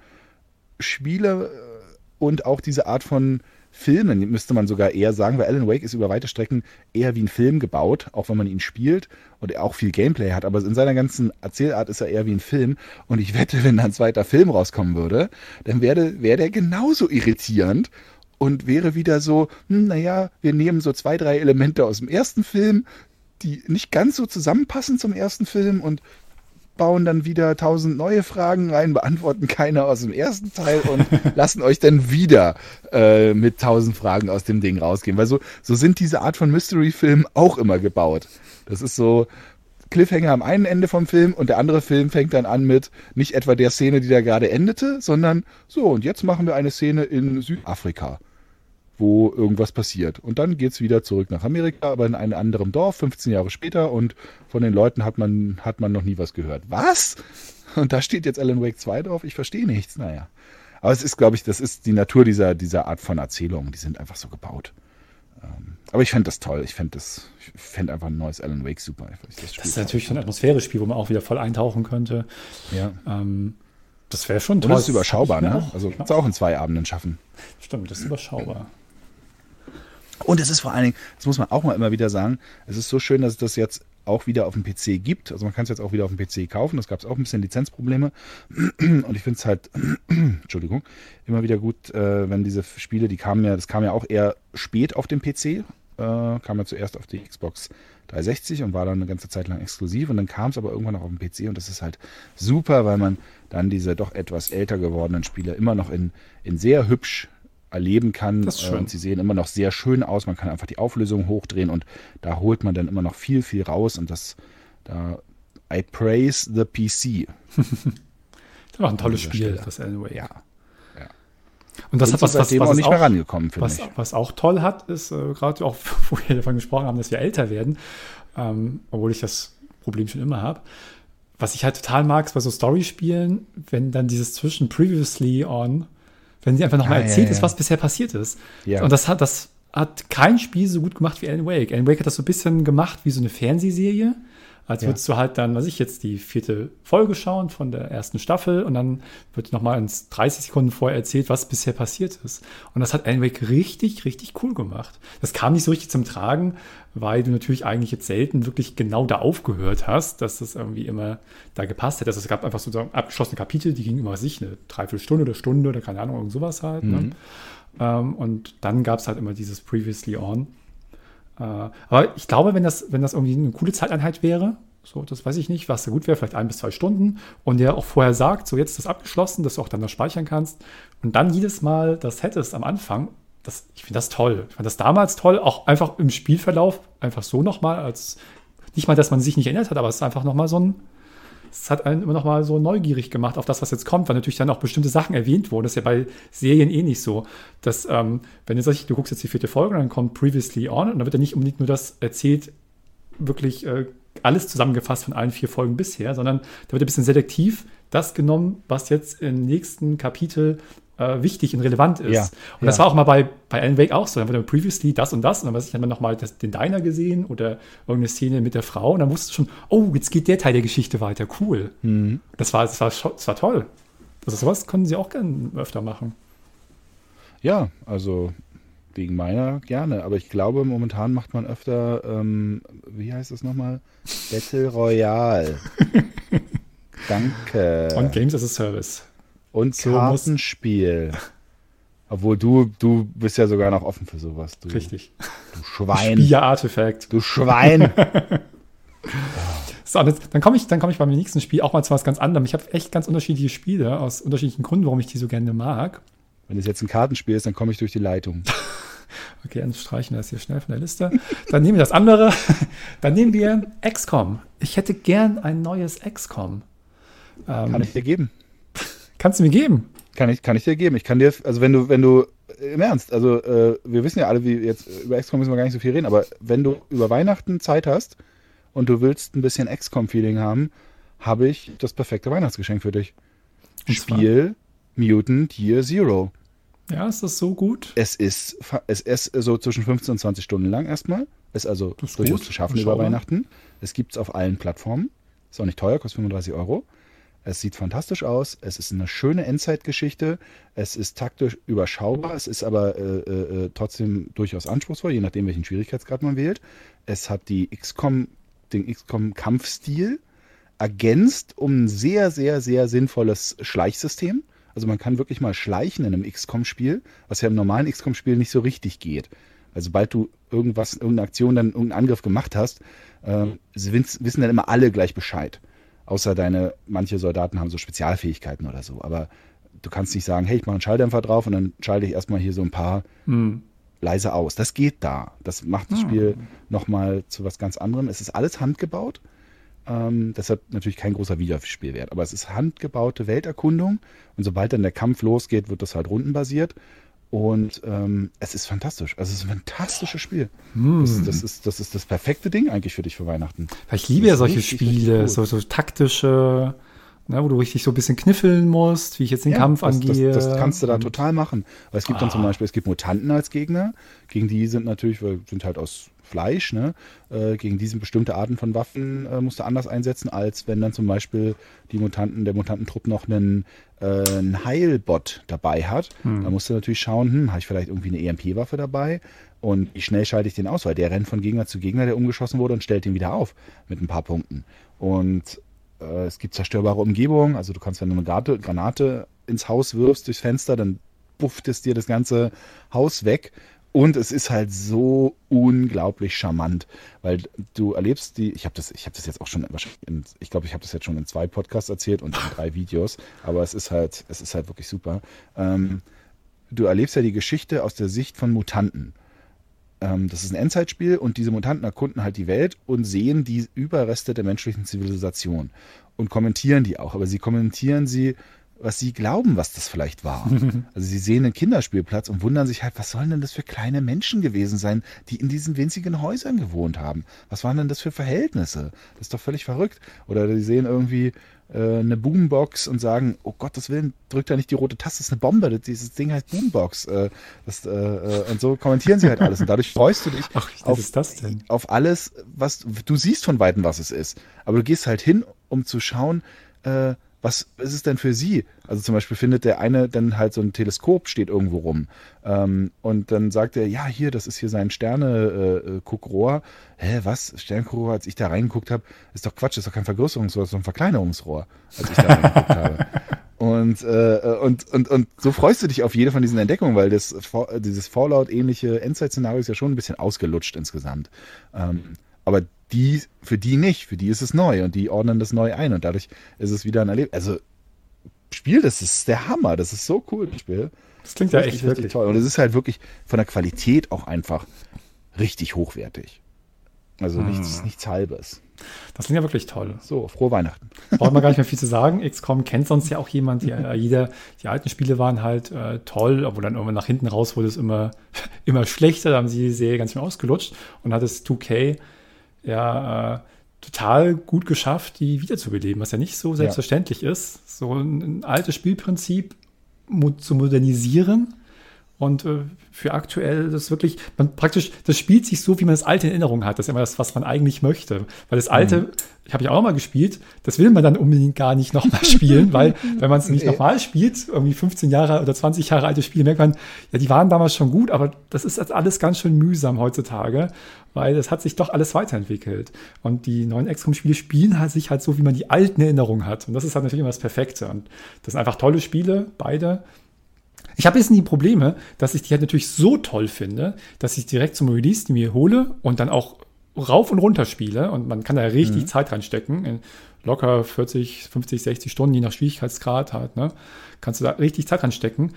Spiele äh, und auch diese Art von Filmen, müsste man sogar eher sagen, weil Alan Wake ist über weite Strecken eher wie ein Film gebaut, auch wenn man ihn spielt und er auch viel Gameplay hat. Aber in seiner ganzen Erzählart ist er eher wie ein Film. Und ich wette, wenn da ein zweiter Film rauskommen würde, dann wäre wär der genauso irritierend und wäre wieder so, hm, naja, wir nehmen so zwei, drei Elemente aus dem ersten Film, die nicht ganz so zusammenpassen zum ersten Film und bauen dann wieder tausend neue Fragen rein, beantworten keine aus dem ersten Teil und lassen euch dann wieder äh, mit tausend Fragen aus dem Ding rausgehen. Weil so, so sind diese Art von Mystery-Filmen auch immer gebaut. Das ist so, Cliffhanger am einen Ende vom Film und der andere Film fängt dann an mit nicht etwa der Szene, die da gerade endete, sondern so, und jetzt machen wir eine Szene in Südafrika, wo irgendwas passiert. Und dann geht es wieder zurück nach Amerika, aber in einem anderen Dorf, 15 Jahre später, und von den Leuten hat man, hat man noch nie was gehört. Was? Und da steht jetzt Alan Wake 2 drauf, ich verstehe nichts, naja. Aber es ist, glaube ich, das ist die Natur dieser, dieser Art von Erzählungen, die sind einfach so gebaut. Ähm, aber ich fände das toll. Ich fände das, ich fände einfach ein neues Alan Wake super. Das, das ist natürlich so ein Atmosphärespiel, wo man auch wieder voll eintauchen könnte. Ja. Ähm, das wäre schon toll. Und das ist überschaubar, ne? Auch, also kannst du auch in zwei Abenden schaffen. Stimmt, das ist überschaubar. Und es ist vor allen Dingen, das muss man auch mal immer wieder sagen, es ist so schön, dass es das jetzt auch wieder auf dem PC gibt. Also man kann es jetzt auch wieder auf dem PC kaufen. Das gab es auch ein bisschen Lizenzprobleme. Und ich finde es halt, Entschuldigung, immer wieder gut, äh, wenn diese Spiele, die kamen ja, das kam ja auch eher spät auf dem PC, äh, kam ja zuerst auf die Xbox 360 und war dann eine ganze Zeit lang exklusiv. Und dann kam es aber irgendwann auch auf dem PC und das ist halt super, weil man dann diese doch etwas älter gewordenen Spiele immer noch in, in sehr hübsch erleben kann. Das ist schön. Und sie sehen immer noch sehr schön aus. Man kann einfach die Auflösung hochdrehen und da holt man dann immer noch viel, viel raus. Und das, da, I praise the PC. das war ein tolles Spiel, Stelle. das Anyway. Ja. ja. Und das hat was, was, was auch nicht mehr rangekommen, was, ich. was auch toll hat, ist, äh, gerade auch, wo wir davon gesprochen haben, dass wir älter werden, ähm, obwohl ich das Problem schon immer habe. Was ich halt total mag, ist bei so Story-Spielen, wenn dann dieses zwischen Previously on wenn sie einfach nochmal ah, erzählt ja, ja. ist, was bisher passiert ist. Ja. Und das hat, das hat kein Spiel so gut gemacht wie Alan Wake. Alan Wake hat das so ein bisschen gemacht wie so eine Fernsehserie. Als würdest du halt dann, was ich jetzt, die vierte Folge schauen von der ersten Staffel und dann wird nochmal ins 30 Sekunden vorher erzählt, was bisher passiert ist. Und das hat Wake richtig, richtig cool gemacht. Das kam nicht so richtig zum Tragen, weil du natürlich eigentlich jetzt selten wirklich genau da aufgehört hast, dass das irgendwie immer da gepasst hätte. Also es gab einfach sozusagen abgeschlossene Kapitel, die gingen immer sich eine Dreiviertelstunde oder Stunde oder keine Ahnung, irgend sowas halt. Ne? Mhm. Ne? Und dann gab es halt immer dieses Previously On. Äh, aber ich glaube, wenn das, wenn das irgendwie eine coole Zeiteinheit wäre, so, das weiß ich nicht, was da gut wäre, vielleicht ein bis zwei Stunden. Und der auch vorher sagt, so jetzt ist das abgeschlossen, dass du auch dann das speichern kannst. Und dann jedes Mal das hättest am Anfang, das, ich finde das toll. Ich fand das damals toll, auch einfach im Spielverlauf, einfach so nochmal, als nicht mal, dass man sich nicht erinnert hat, aber es ist einfach nochmal so ein, es hat einen immer nochmal so neugierig gemacht auf das, was jetzt kommt, weil natürlich dann auch bestimmte Sachen erwähnt wurden. Das ist ja bei Serien eh nicht so, dass, ähm, wenn du sagst, du guckst jetzt die vierte Folge dann kommt Previously On und dann wird ja nicht unbedingt nur das erzählt, wirklich äh, alles zusammengefasst von allen vier Folgen bisher, sondern da wird ein bisschen selektiv das genommen, was jetzt im nächsten Kapitel äh, wichtig und relevant ist. Ja, und ja. das war auch mal bei, bei Alan Wake auch so. Dann wurde previously das und das und dann weiß ich, hat man nochmal den Diner gesehen oder irgendeine Szene mit der Frau und dann wusste schon, oh, jetzt geht der Teil der Geschichte weiter. Cool. Mhm. Das, war, das, war, das war toll. Also sowas können sie auch gerne öfter machen. Ja, also wegen meiner gerne, aber ich glaube, momentan macht man öfter, ähm, wie heißt das nochmal? Battle Royale. Danke. Und Games as a Service. Und so Kartenspiel. Obwohl du, du bist ja sogar noch offen für sowas. Du, Richtig. Du Schwein. Spiel-Artefakt. Du Schwein. so, dann komme ich, komm ich beim nächsten Spiel auch mal zu was ganz anderem. Ich habe echt ganz unterschiedliche Spiele aus unterschiedlichen Gründen, warum ich die so gerne mag. Wenn es jetzt ein Kartenspiel ist, dann komme ich durch die Leitung. okay, dann streichen wir das hier schnell von der Liste. Dann nehmen wir das andere. Dann nehmen wir XCOM. Ich hätte gern ein neues XCOM. Ähm, Kann ich dir geben. Kannst du mir geben? Kann ich, kann ich dir geben. Ich kann dir, also wenn du, wenn du, im Ernst, also äh, wir wissen ja alle, wie jetzt über XCOM müssen wir gar nicht so viel reden, aber wenn du über Weihnachten Zeit hast und du willst ein bisschen XCOM-Feeling haben, habe ich das perfekte Weihnachtsgeschenk für dich. Spiel Mutant Year Zero. Ja, ist das so gut? Es ist, es ist so zwischen 15 und 20 Stunden lang erstmal. Ist also ist durchaus gut. zu schaffen über Weihnachten. Es gibt es auf allen Plattformen. Ist auch nicht teuer, kostet 35 Euro. Es sieht fantastisch aus. Es ist eine schöne Endzeitgeschichte. Es ist taktisch überschaubar. Es ist aber äh, äh, trotzdem durchaus anspruchsvoll, je nachdem, welchen Schwierigkeitsgrad man wählt. Es hat die XCOM, den XCOM-Kampfstil ergänzt um ein sehr, sehr, sehr sinnvolles Schleichsystem. Also man kann wirklich mal schleichen in einem XCOM-Spiel, was ja im normalen XCOM-Spiel nicht so richtig geht. Also sobald du irgendwas, irgendeine Aktion, dann irgendeinen Angriff gemacht hast, äh, wissen dann immer alle gleich Bescheid. Außer deine, manche Soldaten haben so Spezialfähigkeiten oder so. Aber du kannst nicht sagen, hey, ich mache einen Schalldämpfer drauf und dann schalte ich erstmal hier so ein paar hm. leise aus. Das geht da. Das macht das hm. Spiel nochmal zu was ganz anderem. Es ist alles handgebaut. Ähm, deshalb natürlich kein großer Videospielwert. Aber es ist handgebaute Welterkundung. Und sobald dann der Kampf losgeht, wird das halt rundenbasiert. Und ähm, es ist fantastisch. Also es ist ein fantastisches Spiel. Hm. Das, das, ist, das ist das perfekte Ding eigentlich für dich für Weihnachten. Weil ich liebe ja solche richtig, richtig Spiele, gut. so, so taktische, ne, wo du richtig so ein bisschen kniffeln musst, wie ich jetzt den Kampf das, angehe. Das, das kannst du da total machen. Weil es gibt dann zum Ah. Beispiel, es gibt Mutanten als Gegner. Gegen die sind natürlich, weil sind halt aus Fleisch, ne? Äh, gegen diese bestimmte Arten von Waffen äh, musst du anders einsetzen, als wenn dann zum Beispiel die Mutanten, der Mutantentrupp noch einen, äh, einen Heilbot dabei hat. Da musst du natürlich schauen, hm, habe ich vielleicht irgendwie eine EMP-Waffe dabei? Und wie schnell schalte ich den aus? Weil der rennt von Gegner zu Gegner, der umgeschossen wurde, und stellt den wieder auf mit ein paar Punkten. Und äh, es gibt zerstörbare Umgebungen. Also du kannst, wenn du eine Granate, Granate ins Haus wirfst durchs Fenster, dann bufft es dir das ganze Haus weg. Und es ist halt so unglaublich charmant, weil du erlebst die, ich habe das, ich habe das jetzt auch schon, in, ich glaube, ich habe das jetzt schon in zwei Podcasts erzählt und in drei Videos, aber es ist halt, es ist halt wirklich super. Ähm, du erlebst ja die Geschichte aus der Sicht von Mutanten. Ähm, das ist ein Endzeitspiel und diese Mutanten erkunden halt die Welt und sehen die Überreste der menschlichen Zivilisation und kommentieren die auch. Aber sie kommentieren sie, was sie glauben, was das vielleicht war. Also sie sehen einen Kinderspielplatz und wundern sich halt, was sollen denn das für kleine Menschen gewesen sein, die in diesen winzigen Häusern gewohnt haben? Was waren denn das für Verhältnisse? Das ist doch völlig verrückt. Oder die sehen irgendwie äh, eine Boombox und sagen, oh Gottes Willen, drückt da nicht die rote Taste, das ist eine Bombe, das, dieses Ding heißt Boombox. Äh, das, äh, äh, und so kommentieren sie halt alles. Und dadurch freust du dich Ach, auf, auf alles, was du siehst von Weitem, was es ist. Aber du gehst halt hin, um zu schauen, äh, was ist es denn für sie? Also zum Beispiel findet der eine dann halt so ein Teleskop steht irgendwo rum. Ähm, und dann sagt er, ja, hier, das ist hier sein Sterne-Guckrohr. Hä, was? Sternguckrohr, als ich da reingeguckt habe, ist doch Quatsch, ist doch kein Vergrößerungsrohr, ist doch ein Verkleinerungsrohr, als ich da reingeguckt habe. Und, äh, und, und, und so freust du dich auf jede von diesen Entdeckungen, weil das, dieses Fallout-ähnliche Endzeit-Szenario ist ja schon ein bisschen ausgelutscht insgesamt. Ähm, aber die, für die nicht, für die ist es neu und die ordnen das neu ein und dadurch ist es wieder ein Erlebnis. Also, Spiel, das ist der Hammer, das ist so cool, das Spiel. Das klingt ja echt richtig wirklich. toll. Und es ist halt wirklich von der Qualität auch einfach richtig hochwertig. Also nichts, nichts Halbes. Das klingt ja wirklich toll. So, frohe Weihnachten. Braucht man gar nicht mehr viel zu sagen. XCOM kennt sonst ja auch jemand. Die, äh, jeder, die alten Spiele waren halt äh, toll, aber dann irgendwann nach hinten raus wurde es immer, immer schlechter. Da haben sie die Serie ganz schön ausgelutscht und hat es 2K ja äh, total gut geschafft, die wiederzubeleben, was ja nicht so selbstverständlich ist. So ein, ein altes Spielprinzip mo zu modernisieren und äh, für aktuell das wirklich, man praktisch, das spielt sich so, wie man das alte in Erinnerung hat. Das ist immer das, was man eigentlich möchte. Weil das alte, ich habe ja auch mal gespielt, das will man dann unbedingt gar nicht nochmal spielen, weil wenn man es nicht nochmal spielt, irgendwie 15 Jahre oder 20 Jahre alte Spiele, merkt man, ja, die waren damals schon gut, aber das ist jetzt alles ganz schön mühsam heutzutage, weil das hat sich doch alles weiterentwickelt. Und die neuen XCOM-Spiele spielen halt sich halt so, wie man die alten Erinnerungen hat. Und das ist halt natürlich immer das Perfekte. Und das sind einfach tolle Spiele, beide. Ich habe jetzt die Probleme, dass ich die halt natürlich so toll finde, dass ich direkt zum Release die mir hole und dann auch rauf und runter spiele und man kann da richtig Zeit reinstecken. In locker 40, 50, 60 Stunden, je nach Schwierigkeitsgrad halt, ne? Kannst du da richtig Zeit reinstecken.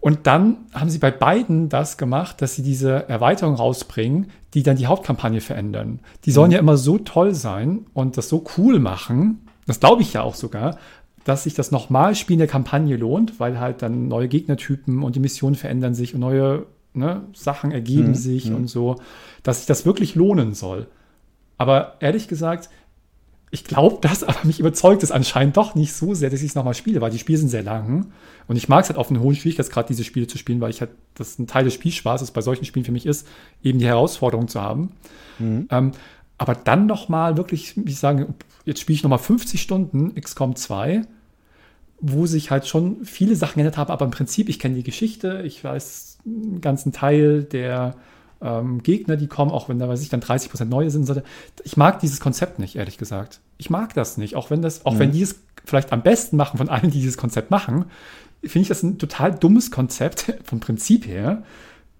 Und dann haben sie bei beiden das gemacht, dass sie diese Erweiterung rausbringen, die dann die Hauptkampagne verändern. Die sollen ja immer so toll sein und das so cool machen, das glaube ich ja auch sogar, dass sich das nochmal Spielen der Kampagne lohnt, weil halt dann neue Gegnertypen und die Missionen verändern sich und neue ne, Sachen ergeben sich und so, dass sich das wirklich lohnen soll. Aber ehrlich gesagt, ich glaube das, aber mich überzeugt es anscheinend doch nicht so sehr, dass ich es nochmal spiele, weil die Spiele sind sehr lang. Und ich mag es halt auf einen hohen Schwierigkeitsgrad, diese Spiele zu spielen, weil ich halt, das ein Teil des Spielspaßes bei solchen Spielen für mich ist, eben die Herausforderung zu haben. Ähm, aber dann nochmal wirklich, wie ich sagen, jetzt spiele ich nochmal 50 Stunden XCOM 2, wo sich halt schon viele Sachen geändert haben, aber im Prinzip, ich kenne die Geschichte, ich weiß ganzen Teil der ähm, Gegner, die kommen, auch wenn da weiß ich dann 30 Prozent neue sind. Ich mag dieses Konzept nicht, ehrlich gesagt. Ich mag das nicht, auch wenn das, auch wenn die es vielleicht am besten machen von allen, die dieses Konzept machen, finde ich das ein total dummes Konzept vom Prinzip her,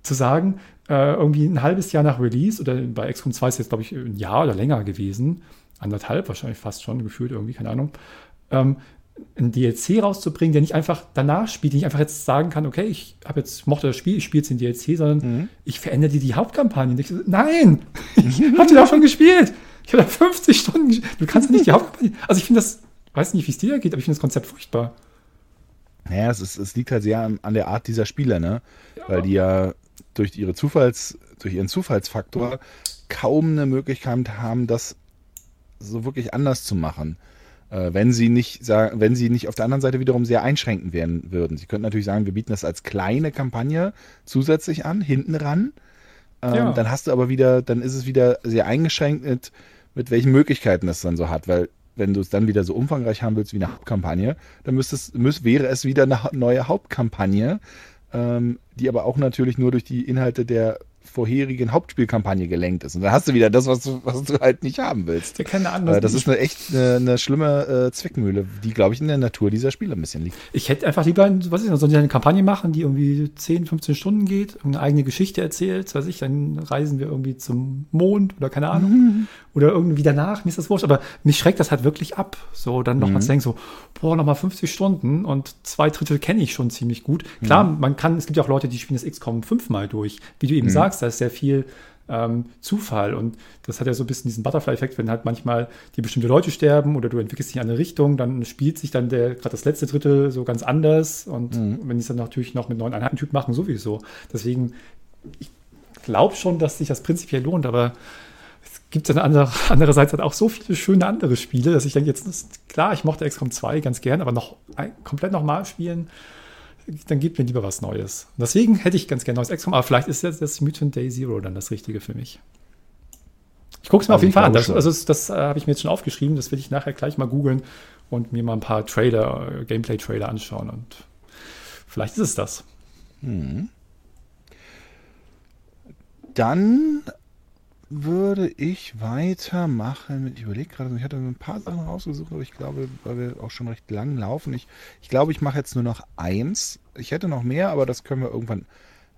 zu sagen, äh, irgendwie ein halbes Jahr nach Release oder bei XCOM 2 ist jetzt, glaube ich, ein Jahr oder länger gewesen, anderthalb wahrscheinlich fast schon gefühlt irgendwie, keine Ahnung, ähm, ein DLC rauszubringen, der nicht einfach danach spielt, den ich einfach jetzt sagen kann, okay, ich habe jetzt mochte das Spiel, ich spiele jetzt den DLC, sondern ich verändere dir die Hauptkampagne. Ich nein, ich habe die doch schon gespielt. Ich habe da 50 Stunden. Du kannst ja nicht die Hauptkampagne. Also ich finde das, weiß nicht, wie es dir geht, aber ich finde das Konzept furchtbar. Naja, es, ist, es liegt halt sehr an, an der Art dieser Spieler, ne? Weil die ja durch ihre Zufalls, durch ihren Zufallsfaktor kaum eine Möglichkeit haben, das so wirklich anders zu machen. Äh, wenn sie nicht sagen, wenn sie nicht auf der anderen Seite wiederum sehr einschränkend werden würden. Sie könnten natürlich sagen, wir bieten das als kleine Kampagne zusätzlich an, hinten ran. Ähm, Ja. Dann hast du aber wieder, dann ist es wieder sehr eingeschränkt mit, mit welchen Möglichkeiten das dann so hat, weil wenn du es dann wieder so umfangreich haben willst wie eine Hauptkampagne, dann müsstest, müß, wäre es wieder eine neue Hauptkampagne, ähm, die aber auch natürlich nur durch die Inhalte der vorherigen Hauptspielkampagne gelenkt ist. Und dann hast du wieder das, was du, was du halt nicht haben willst. Ja, keine Ahnung. Äh, das ist eine echt eine, eine schlimme äh, Zwickmühle, die, glaube ich, in der Natur dieser Spiele ein bisschen liegt. Ich hätte einfach lieber, was ist das, soll ich eine Kampagne machen, die irgendwie 10, 15 Stunden geht, eine eigene Geschichte erzählt, weiß ich, dann reisen wir irgendwie zum Mond oder keine Ahnung. Oder irgendwie danach, mir ist das wurscht, aber mich schreckt das halt wirklich ab. So, dann nochmal zu denken, so, boah, nochmal 50 Stunden und zwei Drittel kenne ich schon ziemlich gut. Klar, man kann, es gibt ja auch Leute, die spielen das XCOM fünfmal durch. Wie du eben sagst, da ist sehr viel ähm, Zufall und das hat ja so ein bisschen diesen Butterfly-Effekt, wenn halt manchmal die bestimmte Leute sterben oder du entwickelst dich in eine Richtung, dann spielt sich dann der gerade das letzte Drittel so ganz anders und wenn die es dann natürlich noch mit neuen Einheitentyp machen, sowieso. Deswegen, ich glaube schon, dass sich das prinzipiell lohnt, aber es gibt dann andere, andererseits halt auch so viele schöne andere Spiele, dass ich denke, jetzt ist klar, ich mochte XCOM 2 ganz gern, aber noch komplett nochmal spielen, dann gibt mir lieber was Neues. Deswegen hätte ich ganz gerne neues XCOM, aber vielleicht ist jetzt das Mutant Day Zero dann das Richtige für mich. Ich gucke es mir Also auf jeden Fall an. Das, also das, das äh, habe ich mir jetzt schon aufgeschrieben. Das will ich nachher gleich mal googeln und mir mal ein paar Trailer, äh, Gameplay-Trailer anschauen. Und vielleicht ist es das. Dann würde ich weitermachen mit, ich überlege gerade, ich hatte ein paar Sachen rausgesucht, aber ich glaube, weil wir auch schon recht lang laufen, ich, ich glaube, ich mache jetzt nur noch eins. Ich hätte noch mehr, aber das können wir irgendwann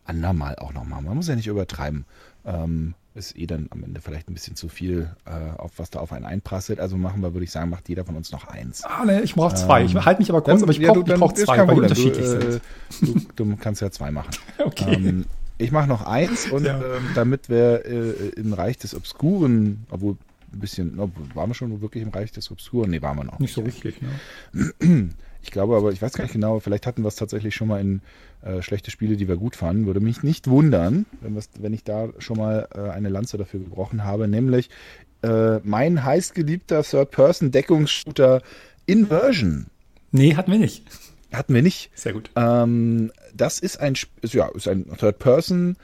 andermal auch noch machen. Man muss ja nicht übertreiben. Ähm, ist eh dann am Ende vielleicht ein bisschen zu viel, äh, auf was da auf einen einprasselt. Also machen wir, würde ich sagen, macht jeder von uns noch eins. Ah, ne, ich brauche zwei. ich halte mich aber kurz, aber ich ja, brauche dann brauch zwei, weil die unterschiedlich du, sind. äh, du, du kannst ja zwei machen. Okay. Ähm, ich mache noch eins und Ja. ähm, damit wir äh, im Reich des Obskuren, obwohl ein bisschen, no, waren wir schon wirklich im Reich des Obskuren? Nee, waren wir noch Nicht so richtig. Ne? Ich glaube aber, ich weiß gar nicht genau, vielleicht hatten wir es tatsächlich schon mal in äh, schlechte Spiele, die wir gut fanden. Würde mich nicht wundern, wenn, wenn ich da schon mal äh, eine Lanze dafür gebrochen habe, nämlich äh, mein heißgeliebter Third-Person-Deckungsshooter Inversion. Nee, hatten wir nicht. Hatten wir nicht. Sehr gut. Ähm, das ist ein, ja, ist ein Third-Person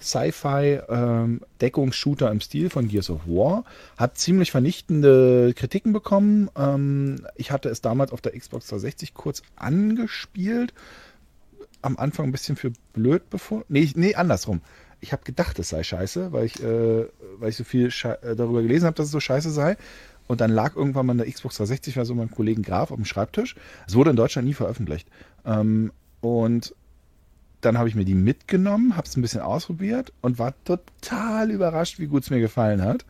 Sci-Fi ähm, im Stil von Gears of War. Hat ziemlich vernichtende Kritiken bekommen. Ähm, ich hatte es damals auf der Xbox 360 kurz angespielt. Am Anfang ein bisschen für blöd befunden. Nee, nee andersrum. Ich habe gedacht, es sei scheiße, weil ich, äh, weil ich so viel Schei- äh, darüber gelesen habe, dass es so scheiße sei. Und dann lag irgendwann mal eine Xbox 360 bei so meinem Kollegen Graf auf dem Schreibtisch. Es wurde in Deutschland nie veröffentlicht. Ähm, und dann habe ich mir die mitgenommen, habe es ein bisschen ausprobiert und war total überrascht, wie gut es mir gefallen hat.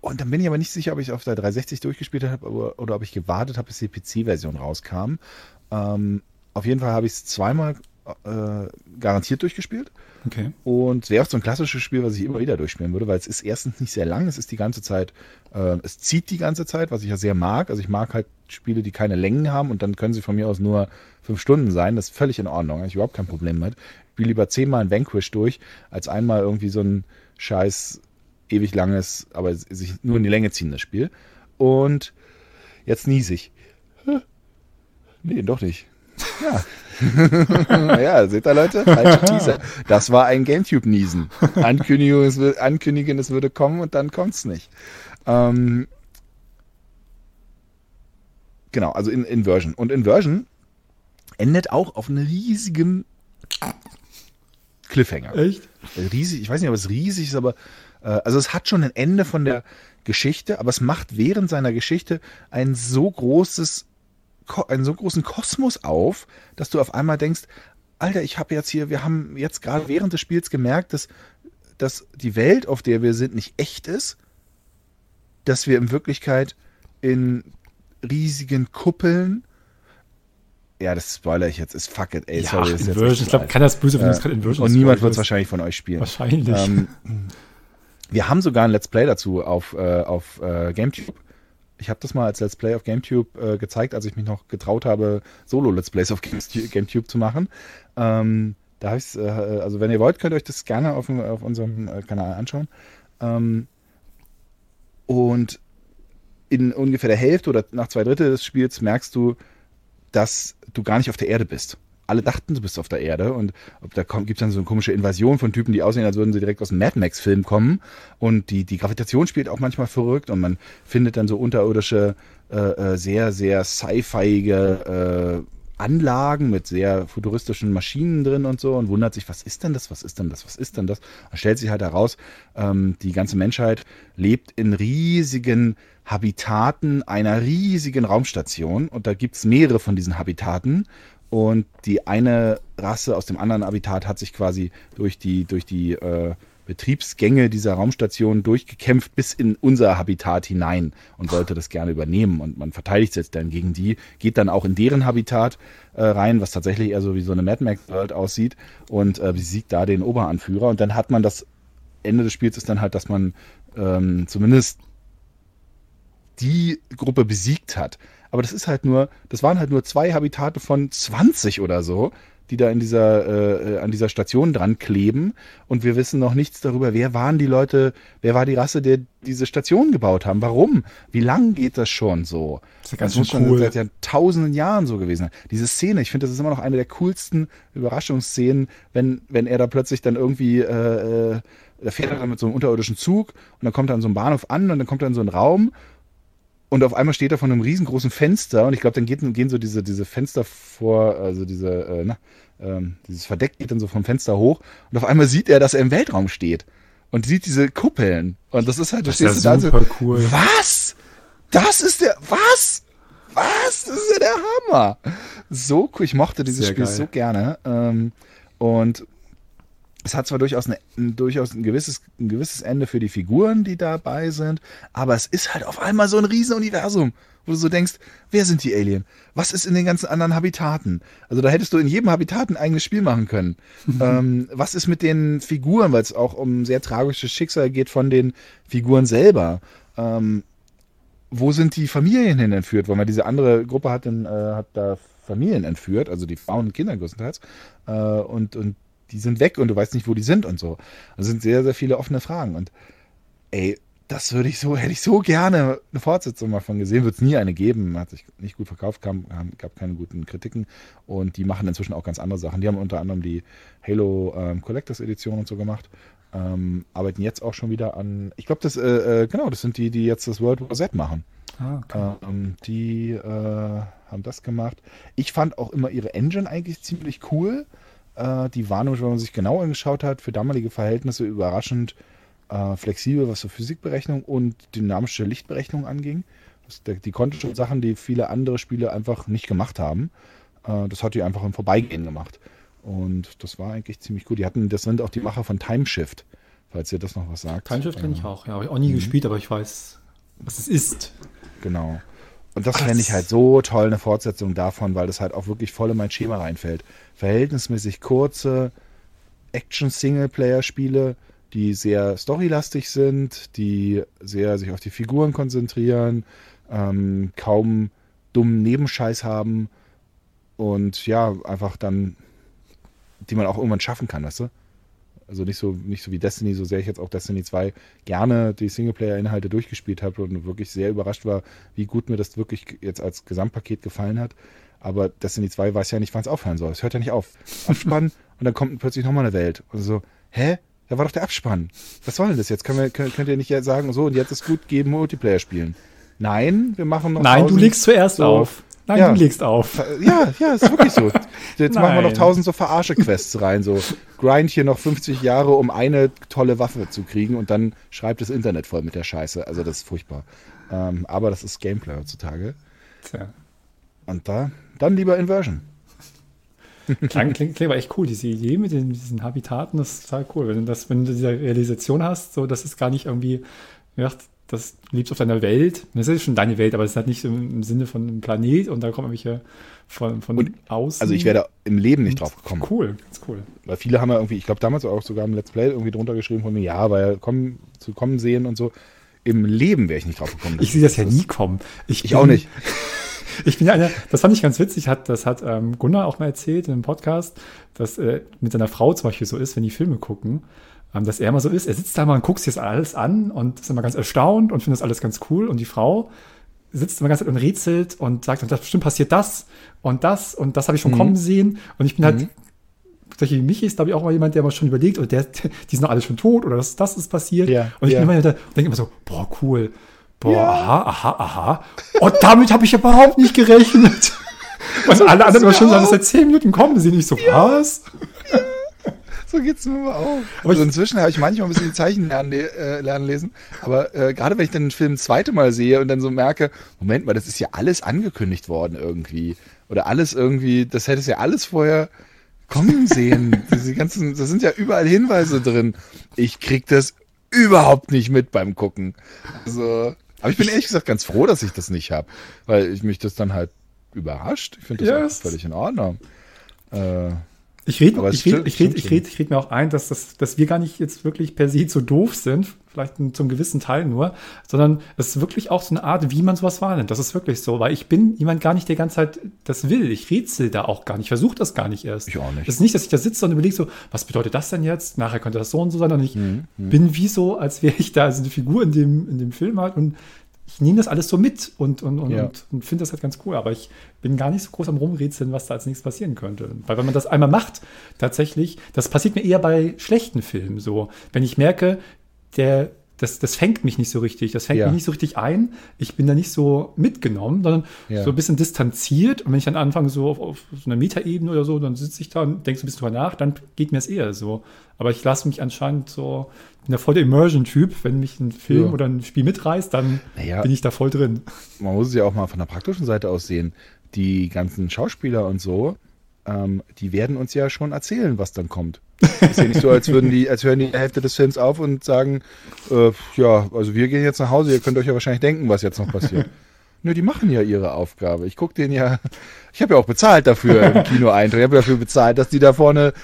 Und dann bin ich aber nicht sicher, ob ich es auf der 360 durchgespielt habe oder, oder ob ich gewartet habe, bis die PC-Version rauskam. Ähm, auf jeden Fall habe ich es zweimal äh, garantiert durchgespielt. Okay. Und es wäre auch so ein klassisches Spiel, was ich immer wieder durchspielen würde, weil es ist erstens nicht sehr lang, es ist die ganze Zeit, äh, es zieht die ganze Zeit, was ich ja sehr mag. Also ich mag halt Spiele, die keine Längen haben und dann können sie von mir aus nur fünf Stunden sein. Das ist völlig in Ordnung, habe ich überhaupt kein Problem mit. Ich spiele lieber zehnmal ein Vanquish durch, als einmal irgendwie so ein scheiß ewig langes, aber sich nur in die Länge ziehendes Spiel. Und jetzt nies ich. Nee, doch nicht. Ja. naja, seht ihr Leute? Falsche Teaser. Das war ein Gamecube-Niesen. Es ankündigen, es würde kommen und dann kommt's nicht. Ähm, genau, also in Inversion. Und Inversion endet auch auf einem riesigen Cliffhanger Echt? riesig, ich weiß nicht, ob es riesig ist, aber äh, also es hat schon ein Ende von der Geschichte, aber es macht während seiner Geschichte ein so großes, einen so großen Kosmos auf, dass du auf einmal denkst, Alter, ich habe jetzt hier, wir haben jetzt gerade während des Spiels gemerkt, dass, dass die Welt, auf der wir sind, nicht echt ist, dass wir in Wirklichkeit in riesigen Kuppeln ja, das spoiler ich jetzt. Ist fuck it, ey. Ja, sorry, ist jetzt Inversion. Ich glaube, keiner ist böse, wenn Äh, es gerade Inversion Und niemand wird es wahrscheinlich von euch spielen. Wahrscheinlich. Ähm, Wir haben sogar ein Let's Play dazu auf, äh, auf äh, GameTube. Ich habe das mal als Let's Play auf GameTube äh, gezeigt, als ich mich noch getraut habe, Solo-Let's Plays auf GameTube zu machen. Ähm, da habe ich äh, also wenn ihr wollt, könnt ihr euch das gerne auf, auf unserem äh, Kanal anschauen. Ähm, und in ungefähr der Hälfte oder nach zwei Drittel des Spiels merkst du, dass du gar nicht auf der Erde bist. Alle dachten, du bist auf der Erde und da gibt es dann so eine komische Invasion von Typen, die aussehen, als würden sie direkt aus einem Mad Max-Film kommen. Und die, die Gravitation spielt auch manchmal verrückt und man findet dann so unterirdische, äh, äh sehr, sehr sci-fiige äh, Anlagen mit sehr futuristischen Maschinen drin und so und wundert sich, was ist denn das, was ist denn das, was ist denn das? Und stellt sich halt heraus, ähm, die ganze Menschheit lebt in riesigen Habitaten einer riesigen Raumstation und da gibt es mehrere von diesen Habitaten und die eine Rasse aus dem anderen Habitat hat sich quasi durch die, durch die äh, Betriebsgänge dieser Raumstation durchgekämpft bis in unser Habitat hinein und wollte das gerne übernehmen. Und man verteidigt sich dann gegen die, geht dann auch in deren Habitat äh, rein, was tatsächlich eher so wie so eine Mad Max World aussieht und äh, besiegt da den Oberanführer. Und dann hat man das Ende des Spiels ist dann halt, dass man ähm, zumindest die Gruppe besiegt hat. Aber das ist halt nur, das waren halt nur zwei Habitate von 20 oder so, die da in dieser, äh, an dieser Station dran kleben. Und wir wissen noch nichts darüber, wer waren die Leute, wer war die Rasse, der diese Station gebaut haben. Warum? Wie lang geht das schon so? Das, ist ja ganz das muss schon cool. seit ja tausenden Jahren so gewesen sein. Diese Szene, ich finde, das ist immer noch eine der coolsten Überraschungsszenen, wenn, wenn er da plötzlich dann irgendwie, äh, äh, da fährt er dann mit so einem unterirdischen Zug und dann kommt er an so einem Bahnhof an und dann kommt er in so einen Raum und auf einmal steht er vor einem riesengroßen Fenster und ich glaube, dann geht, gehen so diese, diese Fenster vor, also diese, äh, na, ähm, dieses Verdeck geht dann so vom Fenster hoch und auf einmal sieht er, dass er im Weltraum steht und sieht diese Kuppeln und das ist halt, Das du ist stehst ja da super so, cool. was? Das ist der, was? Was? Das ist ja der Hammer. So cool, ich mochte dieses Sehr Spiel geil. so gerne ähm, und es hat zwar durchaus, eine, durchaus ein, gewisses, ein gewisses Ende für die Figuren, die dabei sind, aber es ist halt auf einmal so ein Riesenuniversum, wo du so denkst, wer sind die Alien? Was ist in den ganzen anderen Habitaten? Also da hättest du in jedem Habitat ein eigenes Spiel machen können. ähm, was ist mit den Figuren, weil es auch um sehr tragisches Schicksal geht von den Figuren selber? Ähm, wo sind die Familien hin entführt? Weil man diese andere Gruppe hat, dann, äh, hat da Familien entführt, also die Frauen und Kinder größtenteils. Äh, und, und die sind weg und du weißt nicht, wo die sind und so. Das sind sehr, sehr viele offene Fragen. Und ey, das würde ich so, hätte ich so gerne eine Fortsetzung mal von gesehen. Wird es nie eine geben. Hat sich nicht gut verkauft, kam, gab keine guten Kritiken. Und die machen inzwischen auch ganz andere Sachen. Die haben unter anderem die Halo ähm, Collectors Edition und so gemacht. Ähm, arbeiten jetzt auch schon wieder an. Ich glaube, das, äh, äh, genau, das sind die, die jetzt das World War Z machen. Ah, okay. Ähm, die äh, haben das gemacht. Ich fand auch immer ihre Engine eigentlich ziemlich cool. Äh, die war nämlich, wenn man sich genau angeschaut hat, für damalige Verhältnisse überraschend äh, flexibel, was so Physikberechnung und dynamische Lichtberechnung anging. Das, der, die konnte schon Sachen, die viele andere Spiele einfach nicht gemacht haben. Äh, das hat die einfach im Vorbeigehen gemacht. Und das war eigentlich ziemlich gut. Die hatten, das sind auch die Macher von Timeshift, falls ihr das noch was sagt. Timeshift kenne ich Äh, auch. Ja, habe ich auch nie gespielt, aber ich weiß, was es ist. Genau. Und das fände ich halt so toll, eine Fortsetzung davon, weil das halt auch wirklich voll in mein Schema reinfällt. Verhältnismäßig kurze Action-Singleplayer-Spiele, die sehr storylastig sind, die sehr sich auf die Figuren konzentrieren, ähm, kaum dummen Nebenscheiß haben und ja, einfach dann, die man auch irgendwann schaffen kann, weißt du? Also nicht so, nicht so wie Destiny, so sehr ich jetzt auch Destiny 2 gerne die Singleplayer-Inhalte durchgespielt habe und wirklich sehr überrascht war, wie gut mir das wirklich jetzt als Gesamtpaket gefallen hat. Aber Destiny 2 weiß ja nicht, wann es aufhören soll. Es hört ja nicht auf. Abspann und dann kommt plötzlich nochmal eine Welt. Und so, hä? Da war doch der Abspann. Was soll denn das jetzt? Können wir, könnt, könnt ihr nicht sagen, so, und jetzt ist gut, geben Multiplayer spielen. Nein, wir machen noch Nein, du 1000 legst zuerst so- auf. Nein, Ja. du legst auf. ja, ja, ist wirklich so. Jetzt machen wir noch tausend so Verarsche-Quests rein, so grind hier noch 50 Jahre, um eine tolle Waffe zu kriegen und dann schreibt das Internet voll mit der Scheiße. Also das ist furchtbar. Ähm, aber das ist Gameplay heutzutage. Tja. Und da, dann lieber Inversion. Klang, klingt, klingt aber echt cool. Diese Idee mit den, diesen Habitaten, das ist total cool. Wenn du, das, wenn du diese Realisation hast, so, das ist gar nicht irgendwie, ja, dass du lebst auf deiner Welt. Das ist schon deine Welt, aber es ist halt nicht im, Sinne von einem Planet und da kommen irgendwelche von, von Und, außen. Also ich wäre da im Leben nicht drauf gekommen. Cool, ganz cool. Weil viele haben ja irgendwie, ich glaube damals auch sogar im Let's Play irgendwie drunter geschrieben von mir, ja, weil kommen, zu kommen sehen und so. Im Leben wäre ich nicht drauf gekommen. Ich sehe das ja nie kommen. Ich bin- auch nicht. Ich bin ja einer, das fand ich ganz witzig, hat, das hat ähm, Gunnar auch mal erzählt in einem Podcast, dass äh, mit seiner Frau zum Beispiel so ist, wenn die Filme gucken, dass er immer so ist, er sitzt da mal und guckt sich das alles an und ist immer ganz erstaunt und findet das alles ganz cool und die Frau sitzt immer ganz und rätselt und sagt, das bestimmt passiert das und das und das habe ich schon kommen sehen und ich bin halt solche wie mich ist, glaube ich, auch mal jemand, der mal schon überlegt, oder der, die sind doch alle schon tot oder das, das ist passiert. Ja, und ich ja. bin immer da und denke immer so, boah, cool. Boah, aha, aha, aha. Und damit habe ich überhaupt nicht gerechnet. Und alle anderen immer schon sagen, seit zehn Minuten kommen sie nicht so, was? So geht's mir immer auch. Aber also inzwischen habe ich manchmal ein bisschen die Zeichen lernen, le- äh, lernen lesen. Aber äh, gerade wenn ich dann den Film das zweite Mal sehe und dann so merke, Moment mal, das ist ja alles angekündigt worden irgendwie. Oder alles irgendwie, das hätte es ja alles vorher kommen sehen. Diese ganzen, da sind ja überall Hinweise drin. Ich krieg das überhaupt nicht mit beim Gucken. Also, aber ich bin ehrlich gesagt ganz froh, dass ich das nicht habe. Weil ich mich das dann halt überrascht. Ich finde das Ja, auch es- völlig in Ordnung. Äh, Ich rede ich red, ich red, ich red, ich red mir auch ein, dass, das, dass wir gar nicht jetzt wirklich per se so doof sind, vielleicht zum gewissen Teil nur, sondern es ist wirklich auch so eine Art, wie man sowas wahrnimmt. Das ist wirklich so, weil ich bin jemand gar nicht, der ganze Zeit das will. Ich rätsel da auch gar nicht, versuche das gar nicht erst. Ich auch nicht. Es ist nicht, dass ich da sitze und überlege so, was bedeutet das denn jetzt? Nachher könnte das so und so sein. Und ich Mhm, bin wie so, als wäre ich da so eine Figur in dem, in dem Film halt und ich nehme das alles so mit und, und, und, Ja. und, und finde das halt ganz cool. Aber ich bin gar nicht so groß am Rumrätseln, was da als nächstes passieren könnte. Weil wenn man das einmal macht, tatsächlich, das passiert mir eher bei schlechten Filmen so. Wenn ich merke, der, das, das fängt mich nicht so richtig, das fängt Ja. mich nicht so richtig ein, ich bin da nicht so mitgenommen, sondern Ja. so ein bisschen distanziert. Und wenn ich dann anfange, so auf, auf so einer Metaebene oder so, dann sitze ich da und denke so ein bisschen drüber nach, dann geht mir es eher so. Aber ich lasse mich anscheinend so, bin da voll der Immersion-Typ. Wenn mich ein Film Ja. oder ein Spiel mitreißt, dann Naja. bin ich da voll drin. man muss es ja auch mal von der praktischen Seite aus sehen. Die ganzen Schauspieler und so, ähm, die werden uns ja schon erzählen, was dann kommt. Ist ja nicht so, als würden die, als hören die Hälfte des Films auf und sagen, äh, ja, also wir gehen jetzt nach Hause, ihr könnt euch ja wahrscheinlich denken, was jetzt noch passiert. Nö, die machen ja ihre Aufgabe. Ich gucke denen ja, ich habe ja auch bezahlt dafür im Kino-Eintritt. Ich habe dafür bezahlt, dass die da vorne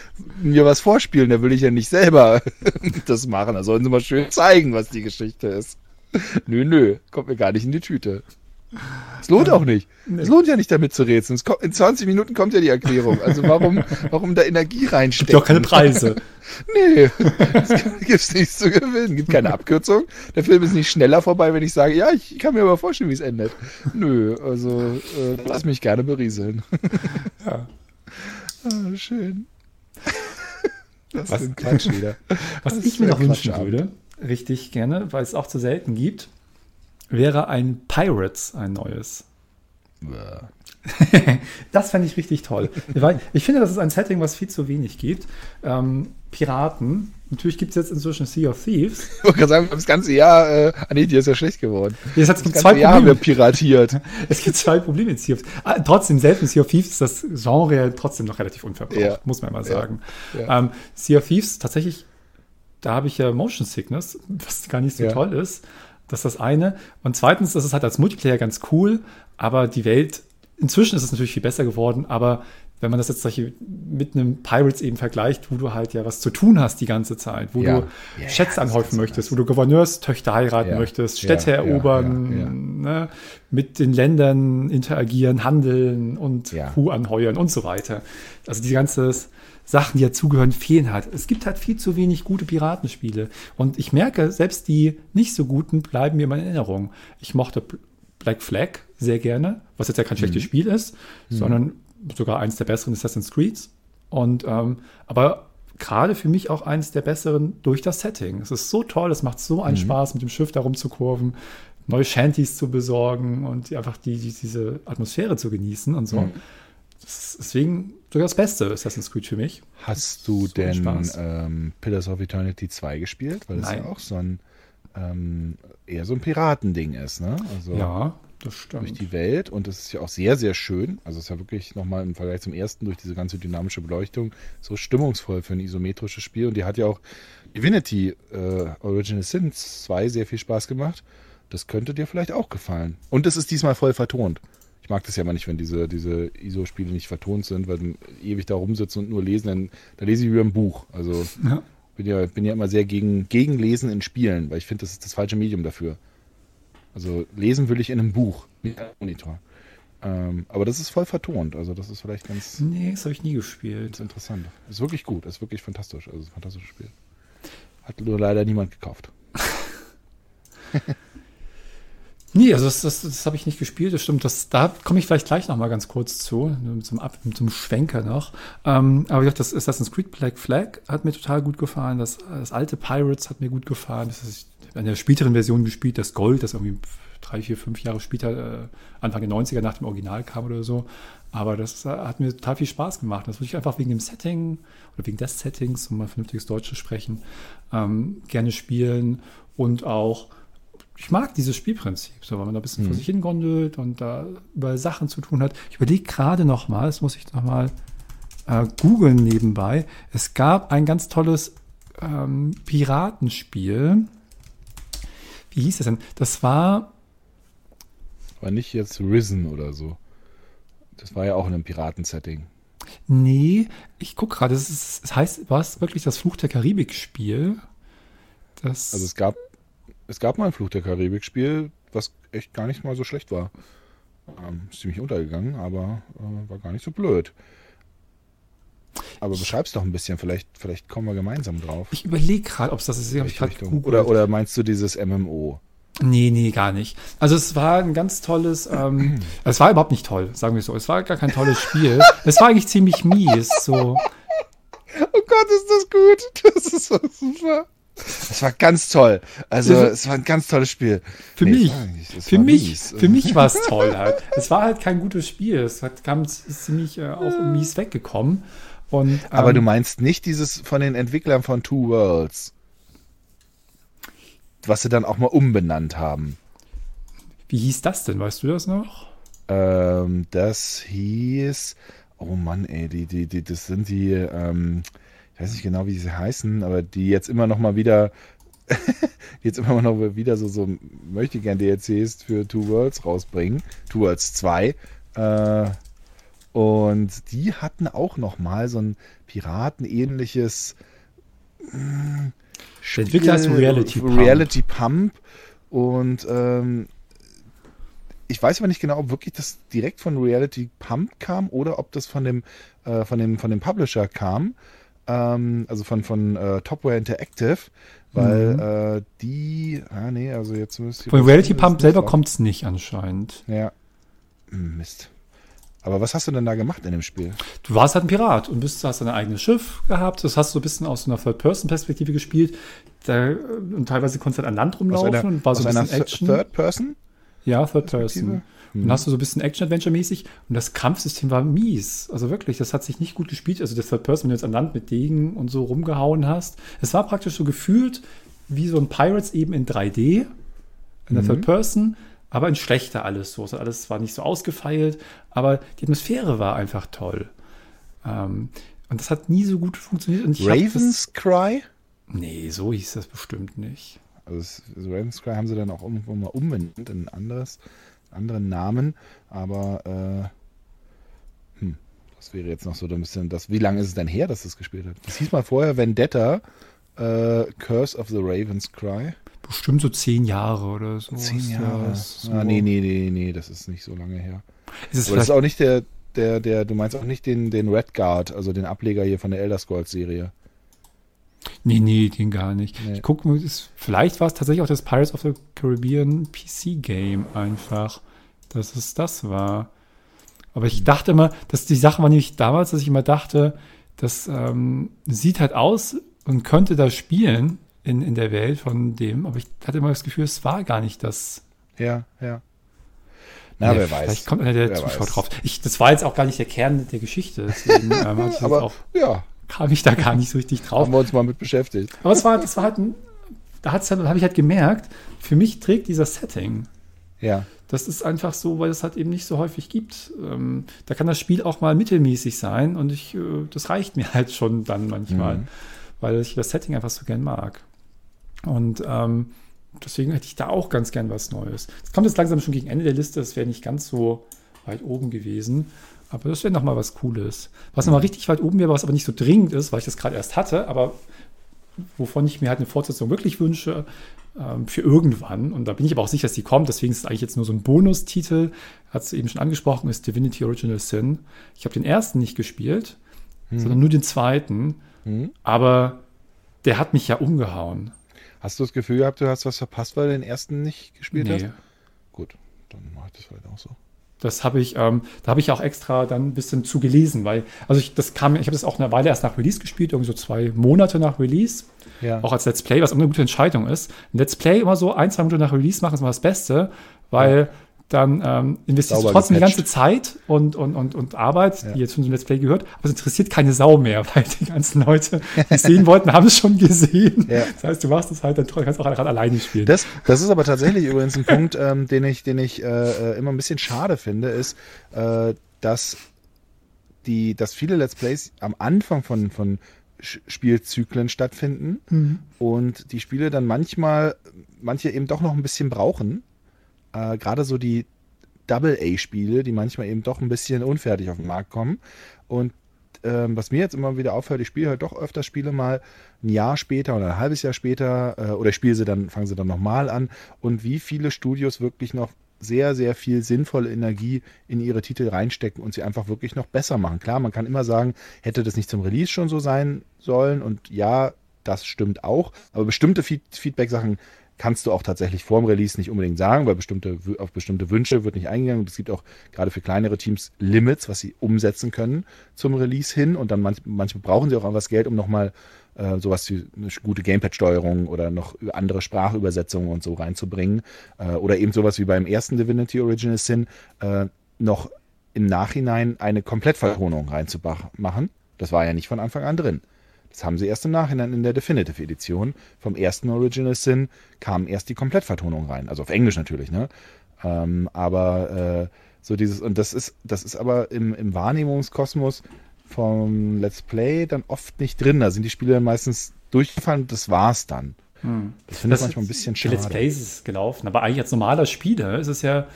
mir was vorspielen. Da will ich ja nicht selber das machen. Da sollen sie mal schön zeigen, was die Geschichte ist. Nö, nö, kommt mir gar nicht in die Tüte. Es lohnt auch nicht. Es lohnt ja nicht damit zu rätseln. Es kommt, in 20 Minuten kommt ja die Erklärung. Also warum, warum da Energie Gibt reinstecken? ja auch keine Preise. Nee, es gibt nichts zu gewinnen. Gibt keine Abkürzung. Der Film ist nicht schneller vorbei, wenn ich sage, ja, ich kann mir aber vorstellen, wie es endet. Nö, also äh, lass mich gerne berieseln. Ja. Ah, schön. Das Was- ist ein Quatsch wieder. Was Das ich mir noch wünschen würde, richtig gerne, weil es auch zu selten gibt, wäre ein Pirates, ein neues. Das fände ich richtig toll. Ich finde, das ist ein Setting, was viel zu wenig gibt. Ähm, Piraten. Natürlich gibt es jetzt inzwischen Sea of Thieves. Ich wollte gerade sagen, das ganze Jahr, äh, ah nee, die ist ja schlecht geworden. Jetzt hat Das ganze zwei Jahr haben wir Probleme. piratiert. Es gibt zwei Probleme in Sea of Thieves. Ah, trotzdem, selbst in Sea of Thieves ist das Genre ja trotzdem noch relativ unverbraucht, Ja. muss man mal Ja. sagen. Ja. Ähm, sea of Thieves, tatsächlich, da habe ich ja Motion Sickness, was gar nicht so Ja. toll ist. Das ist das eine. Und zweitens, das ist halt als Multiplayer ganz cool, aber die Welt, inzwischen ist es natürlich viel besser geworden, aber wenn man das jetzt mit einem Pirates eben vergleicht, wo du halt ja was zu tun hast die ganze Zeit, wo Ja. du Ja, Schätze ja, anhäufen möchtest, wo du Gouverneurstöchter heiraten möchtest, Städte erobern. Ne, mit den Ländern interagieren, handeln und. Kuh anheuern und so weiter. Also die ganzen Sachen, die dazugehören, fehlen halt. Es gibt halt viel zu wenig gute Piratenspiele. Und ich merke, selbst die nicht so guten bleiben mir in Erinnerung. Ich mochte Bl- Black Flag sehr gerne, was jetzt ja kein schlechtes Spiel ist, sondern sogar eins der besseren Assassin's Creeds. Und ähm, aber gerade für mich auch eins der besseren durch das Setting. Es ist so toll, es macht so einen Spaß, mit dem Schiff da rumzukurven, neue Shanties zu besorgen und einfach die, die, diese Atmosphäre zu genießen und so. Deswegen sogar das beste Assassin's Creed für mich. Hast du So denn ähm, Pillars of Eternity 2 gespielt? Weil das Nein. ja auch so ein ähm, eher so ein Piratending ist, ne? Also Ja, das durch stimmt. die Welt und es ist ja auch sehr, sehr schön. Also es ist ja wirklich nochmal im Vergleich zum ersten durch diese ganze dynamische Beleuchtung so stimmungsvoll für ein isometrisches Spiel. Und die hat ja auch Divinity äh, Original Sin 2 sehr viel Spaß gemacht. Das könnte dir vielleicht auch gefallen. Und es ist diesmal voll vertont. Ich mag das ja immer nicht, wenn diese, diese ISO-Spiele nicht vertont sind, weil du ewig da rumsitzt und nur lesen, dann da lese ich über ein Buch. Also Ja. bin ja, bin ja immer sehr gegen, gegen Lesen in Spielen, weil ich finde, das ist das falsche Medium dafür. Also lesen will ich in einem Buch, nicht am Monitor. Ähm, aber das ist voll vertont. Also das ist vielleicht ganz, Nee, das habe ich nie gespielt. ganz interessant. Ist wirklich gut, ist wirklich fantastisch. Also ist ein fantastisches Spiel. Hat nur leider niemand gekauft. Nee, also das, das, das habe ich nicht gespielt, das stimmt. Das, da komme ich vielleicht gleich noch mal ganz kurz zu, zum, Ab, zum Schwenker noch. Ähm, aber ich dachte, das Assassin's Creed Black Flag hat mir total gut gefallen. Das, das alte Pirates hat mir gut gefallen. Das ist in der späteren Version gespielt, das Gold, das irgendwie drei, vier, fünf Jahre später, äh, Anfang der 90er nach dem Original kam oder so. Aber das äh, hat mir total viel Spaß gemacht. Das würde ich einfach wegen dem Setting oder wegen des Settings, um mal vernünftiges Deutsch zu sprechen, ähm, gerne spielen und auch ich mag dieses Spielprinzip, so, weil man da ein bisschen vor sich hingondelt und da über Sachen zu tun hat. Ich überlege gerade noch mal, das muss ich noch mal äh, googeln nebenbei. Es gab ein ganz tolles ähm, Piratenspiel. Wie hieß das denn? Das war, Aber nicht jetzt Risen oder so. Das war ja auch in einem Piraten-Setting. nee, ich gucke gerade, es, es heißt, war es wirklich das Fluch der Karibik-Spiel? Das, Also es gab, es gab mal ein Fluch der Karibik-Spiel, was echt gar nicht mal so schlecht war. Ähm, ist ziemlich untergegangen, aber äh, war gar nicht so blöd. Aber beschreib's doch ein bisschen, vielleicht, vielleicht kommen wir gemeinsam drauf. ich überlege gerade, ob es das ist. Ich gegoogelt. Oder, oder meinst du dieses MMO? Nee, nee, gar nicht. Also es war ein ganz tolles, ähm, es war überhaupt nicht toll, sagen wir so. Es war gar kein tolles Spiel. es war eigentlich ziemlich mies. So. Oh Gott, ist das gut. Das ist so super. Das war ganz toll. Also, es war ein ganz tolles Spiel. Für Nee, mich, es es für mich, mies. für mich war es toll halt. Es war halt kein gutes Spiel. Es hat, kam z- ziemlich äh, auch mies weggekommen. Und, Aber ähm, du meinst nicht dieses von den Entwicklern von Two Worlds, was sie dann auch mal umbenannt haben. Wie hieß das denn? Weißt du das noch? Ähm, das hieß, oh Mann, ey, die, die, die, das sind die, ähm, ich weiß nicht genau, wie sie heißen, aber die jetzt immer noch mal wieder, jetzt immer noch mal wieder so, so möchte gern DLCs für Two Worlds rausbringen, Two Worlds 2. Äh, und die hatten auch noch mal so ein Piratenähnliches mm, Der Entwickler Spiel, Reality Pump. Reality Pump. Und ähm, ich weiß aber nicht genau, ob wirklich das direkt von Reality Pump kam oder ob das von dem, äh, von dem, von dem Publisher kam. Ähm, also von, von äh, Topware Interactive, weil äh, die, ah nee, also jetzt müsst ihr. Von Reality Pump selber kommt es nicht anscheinend. Ja. Mist. Aber was hast du denn da gemacht in dem Spiel? Du warst halt ein Pirat und bist, hast dein eigenes Schiff gehabt. Das hast du so ein bisschen aus einer Third-Person-Perspektive gespielt. Da, und teilweise konntest du halt an Land rumlaufen einer, und war so ein bisschen Action. Third Person? Ja, Third Und dann hast du so ein bisschen Action-Adventure-mäßig und das Kampfsystem war mies. Also wirklich, das hat sich nicht gut gespielt. Also das Third Person, wenn du jetzt an Land mit Degen und so rumgehauen hast. Es war praktisch so gefühlt wie so ein Pirates eben in 3D, in der Third Person, aber in schlechter alles so. Alles war nicht so ausgefeilt, aber die Atmosphäre war einfach toll. Ähm, und das hat nie so gut funktioniert. Ravens Cry? Das, nee, so hieß das bestimmt nicht. Also das, das Ravens Cry haben sie dann auch irgendwo mal umbenannt in ein anderes, anderen Namen, aber äh, hm, das wäre jetzt noch so ein bisschen das. Wie lange ist es denn her, dass das gespielt hat? Das hieß mal vorher Vendetta, äh, Curse of the Ravens Cry. Bestimmt so zehn Jahre oder so. Zehn Jahre. das so. Ah, nee, nee, nee, nee, das ist nicht so lange her. Ist Aber das ist auch nicht der, der, der, du meinst auch nicht den, den Red Guard, also den Ableger hier von der Elder Scrolls Serie. Nee, nee, den gar nicht. Nee. Ich gucke vielleicht war es tatsächlich auch das Pirates of the Caribbean PC-Game einfach, dass es das war. Aber ich dachte immer, dass die Sache war nämlich damals, dass ich immer dachte, das ähm, sieht halt aus und könnte da spielen in, in der Welt von dem, aber ich hatte immer das Gefühl, es war gar nicht das. Ja, ja. Na, Ja, wer weiß. Vielleicht kommt einer der Wer Zuschauer weiß. drauf. Ich, das war jetzt auch gar nicht der Kern der Geschichte, deswegen ähm, Aber ja, kam ich da gar nicht so richtig drauf. haben wir uns mal mit beschäftigt. Aber es war, das war halt ein, da hat's dann, habe ich halt gemerkt, für mich trägt dieser Setting. Ja. Das ist einfach so, weil es halt eben nicht so häufig gibt. Ähm, da kann das Spiel auch mal mittelmäßig sein und ich, äh, das reicht mir halt schon dann manchmal, Mhm. weil ich das Setting einfach so gern mag. Und ähm, deswegen hätte ich da auch ganz gern was Neues. Es kommt jetzt langsam schon gegen Ende der Liste, das wäre nicht ganz so weit oben gewesen. Aber das wäre nochmal was Cooles. Was nochmal richtig weit oben wäre, was aber nicht so dringend ist, weil ich das gerade erst hatte, aber wovon ich mir halt eine Fortsetzung wirklich wünsche, ähm, für irgendwann. Und da bin ich aber auch sicher, dass die kommt. Deswegen ist es eigentlich jetzt nur so ein Bonustitel. Hat es eben schon angesprochen, ist Divinity Original Sin. Ich habe den ersten nicht gespielt, hm. sondern nur den zweiten. Hm. Aber der hat mich ja umgehauen. Hast du das Gefühl gehabt, du hast was verpasst, weil du den ersten nicht gespielt nee. hast? Gut, dann mache ich das vielleicht auch so. Das habe ich, ähm, da habe ich auch extra dann ein bisschen zu gelesen, weil, also ich, das kam, ich habe das auch eine Weile erst nach Release gespielt, irgendwie so zwei Monate nach Release. Ja. Auch als Let's Play, was immer eine gute Entscheidung ist. Ein Let's Play immer so ein, zwei Monate nach Release machen ist immer das Beste, weil ja dann ähm, investierst du trotzdem gepatcht. die ganze Zeit und, und, und, und Arbeit, ja. die jetzt von dem Let's Play gehört, aber es interessiert keine Sau mehr, weil die ganzen Leute, die es sehen wollten, haben es schon gesehen. Ja. Das heißt, du machst es halt, dann kannst auch gerade alleine spielen. Das, das ist aber tatsächlich übrigens ein Punkt, ähm, den ich, den ich äh, äh, immer ein bisschen schade finde, ist, äh, dass die, dass viele Let's Plays am Anfang von, von Spielzyklen stattfinden mhm. und die Spiele dann manchmal, manche eben doch noch ein bisschen brauchen äh, gerade so die Double-A-Spiele, die manchmal eben doch ein bisschen unfertig auf den Markt kommen. Und ähm, was mir jetzt immer wieder auffällt, ich spiele halt doch öfter Spiele mal ein Jahr später oder ein halbes Jahr später äh, oder spiele sie dann, fangen sie dann nochmal an und wie viele Studios wirklich noch sehr, sehr viel sinnvolle Energie in ihre Titel reinstecken und sie einfach wirklich noch besser machen. Klar, man kann immer sagen, hätte das nicht zum Release schon so sein sollen und ja, das stimmt auch, aber bestimmte Feedback-Sachen kannst du auch tatsächlich vorm Release nicht unbedingt sagen, weil bestimmte, auf bestimmte Wünsche wird nicht eingegangen. Und es gibt auch gerade für kleinere Teams Limits, was sie umsetzen können zum Release hin. Und dann manch, manchmal brauchen sie auch etwas Geld, um nochmal äh, sowas wie eine gute Gamepad-Steuerung oder noch andere Sprachübersetzungen und so reinzubringen. Äh, oder eben sowas wie beim ersten Divinity Original Sin äh, noch im Nachhinein eine Komplettvertonung reinzumachen. Das war ja nicht von Anfang an drin. Das haben sie erst im Nachhinein in der Definitive Edition. Vom ersten Original Sin kam erst die Komplettvertonung rein. Also auf Englisch natürlich, ne? Ähm, aber äh, so dieses, und das ist, das ist aber im, im Wahrnehmungskosmos vom Let's Play dann oft nicht drin. Da sind die Spiele meistens durchgefallen und das war's dann. Hm. Ich finde das, das manchmal ein bisschen schade. Let's Plays ist gelaufen, aber eigentlich als normaler Spieler ist es ja.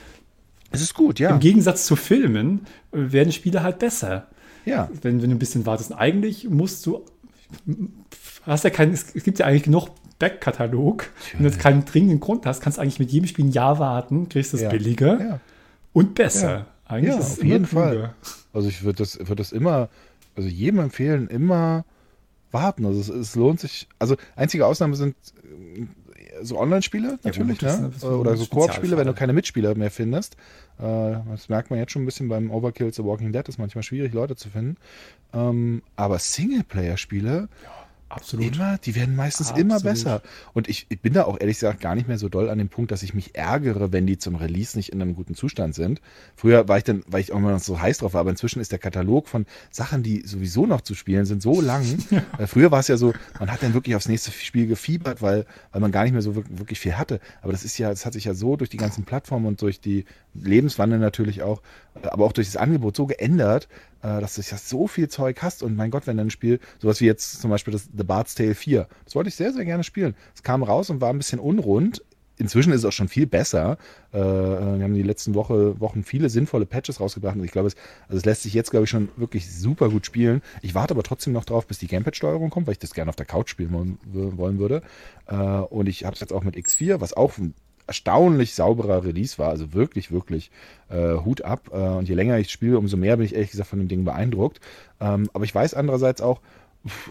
Es ist gut, ja. Im Gegensatz zu Filmen werden Spiele halt besser. Ja. Wenn, wenn du ein bisschen wartest. Und eigentlich musst du hast ja keinen, es gibt ja eigentlich genug Backkatalog. Wenn du jetzt keinen dringenden Grund hast, kannst du eigentlich mit jedem Spiel ein Jahr warten, kriegst es ja. billiger ja. und besser. Ja. Eigentlich ja, auf jeden Fall. Also ich würde das, würd das immer, also jedem empfehlen, immer warten. Also es, es lohnt sich. Also einzige Ausnahme sind äh, so Online-Spiele natürlich, ja, gut, ne? oder so Koop-Spiele, wenn du keine Mitspieler mehr findest. Äh, das merkt man jetzt schon ein bisschen beim Overkill The Walking Dead, ist manchmal schwierig, Leute zu finden. Ähm, aber Singleplayer-Spiele, ja Absolut. Immer, die werden meistens Absolut. immer besser. Und ich, ich, bin da auch ehrlich gesagt gar nicht mehr so doll an dem Punkt, dass ich mich ärgere, wenn die zum Release nicht in einem guten Zustand sind. Früher war ich dann, weil ich auch immer noch so heiß drauf war, aber inzwischen ist der Katalog von Sachen, die sowieso noch zu spielen sind, so lang. Ja. Früher war es ja so, man hat dann wirklich aufs nächste Spiel gefiebert, weil, weil man gar nicht mehr so wirklich viel hatte. Aber das ist ja, das hat sich ja so durch die ganzen Plattformen und durch die Lebenswandel natürlich auch, aber auch durch das Angebot so geändert, äh, dass du ja so viel Zeug hast und mein Gott, wenn ein Spiel, sowas wie jetzt zum Beispiel das The Bard's Tale 4, das wollte ich sehr, sehr gerne spielen. Es kam raus und war ein bisschen unrund. Inzwischen ist es auch schon viel besser. Äh, wir haben die letzten Woche, Wochen viele sinnvolle Patches rausgebracht und ich glaube, es, also es lässt sich jetzt, glaube ich, schon wirklich super gut spielen. Ich warte aber trotzdem noch drauf, bis die Gamepad-Steuerung kommt, weil ich das gerne auf der Couch spielen wollen, wollen würde. Äh, und ich habe es jetzt auch mit X4, was auch ein erstaunlich sauberer Release war. Also wirklich, wirklich äh, Hut ab. Äh, und je länger ich spiele, umso mehr bin ich ehrlich gesagt von dem Ding beeindruckt. Ähm, aber ich weiß andererseits auch,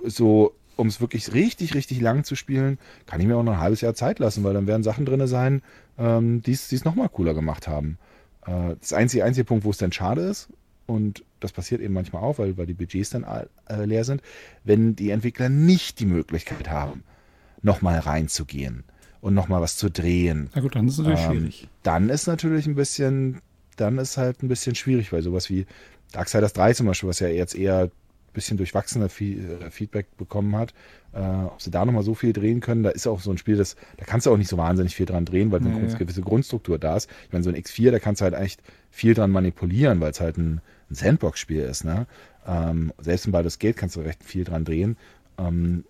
so um es wirklich richtig, richtig lang zu spielen, kann ich mir auch noch ein halbes Jahr Zeit lassen, weil dann werden Sachen drin sein, ähm, die es nochmal cooler gemacht haben. Äh, das einzige, einzige Punkt, wo es dann schade ist, und das passiert eben manchmal auch, weil, weil die Budgets dann äh, leer sind, wenn die Entwickler nicht die Möglichkeit haben, nochmal reinzugehen und nochmal was zu drehen. Na gut, dann ist es natürlich ähm, schwierig. Dann ist natürlich ein bisschen, dann ist halt ein bisschen schwierig, weil sowas wie Darksiders 3 zum Beispiel, was ja jetzt eher ein bisschen durchwachsener äh, Feedback bekommen hat, äh, ob sie da nochmal so viel drehen können, da ist auch so ein Spiel, das, da kannst du auch nicht so wahnsinnig viel dran drehen, weil nee, eine gewisse Grundstruktur da ist. Ich meine, so ein X4, da kannst du halt echt viel dran manipulieren, weil es halt ein, ein Sandbox-Spiel ist. Ne? Ähm, selbst in Baldur's Gate kannst du recht viel dran drehen. Ähm,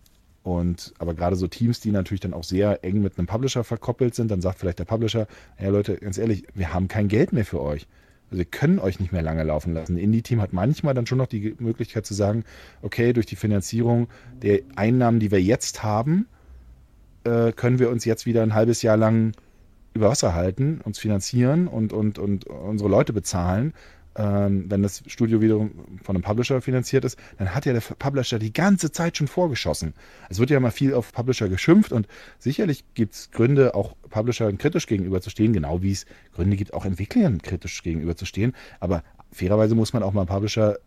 Und aber gerade so Teams, die natürlich dann auch sehr eng mit einem Publisher verkoppelt sind, dann sagt vielleicht der Publisher, ja Leute, ganz ehrlich, wir haben kein Geld mehr für euch. Also wir können euch nicht mehr lange laufen lassen. Indie-Team hat manchmal dann schon noch die Möglichkeit zu sagen, okay, durch die Finanzierung der Einnahmen, die wir jetzt haben, äh, können wir uns jetzt wieder ein halbes Jahr lang über Wasser halten, uns finanzieren und, und, und unsere Leute bezahlen. Ähm, wenn das Studio wiederum von einem Publisher finanziert ist, dann hat ja der Publisher die ganze Zeit schon vorgeschossen. Es wird ja immer viel auf Publisher geschimpft und sicherlich gibt es Gründe, auch Publishern kritisch gegenüberzustehen, genau wie es Gründe gibt, auch Entwicklern kritisch gegenüberzustehen. Aber fairerweise muss man auch mal Publisher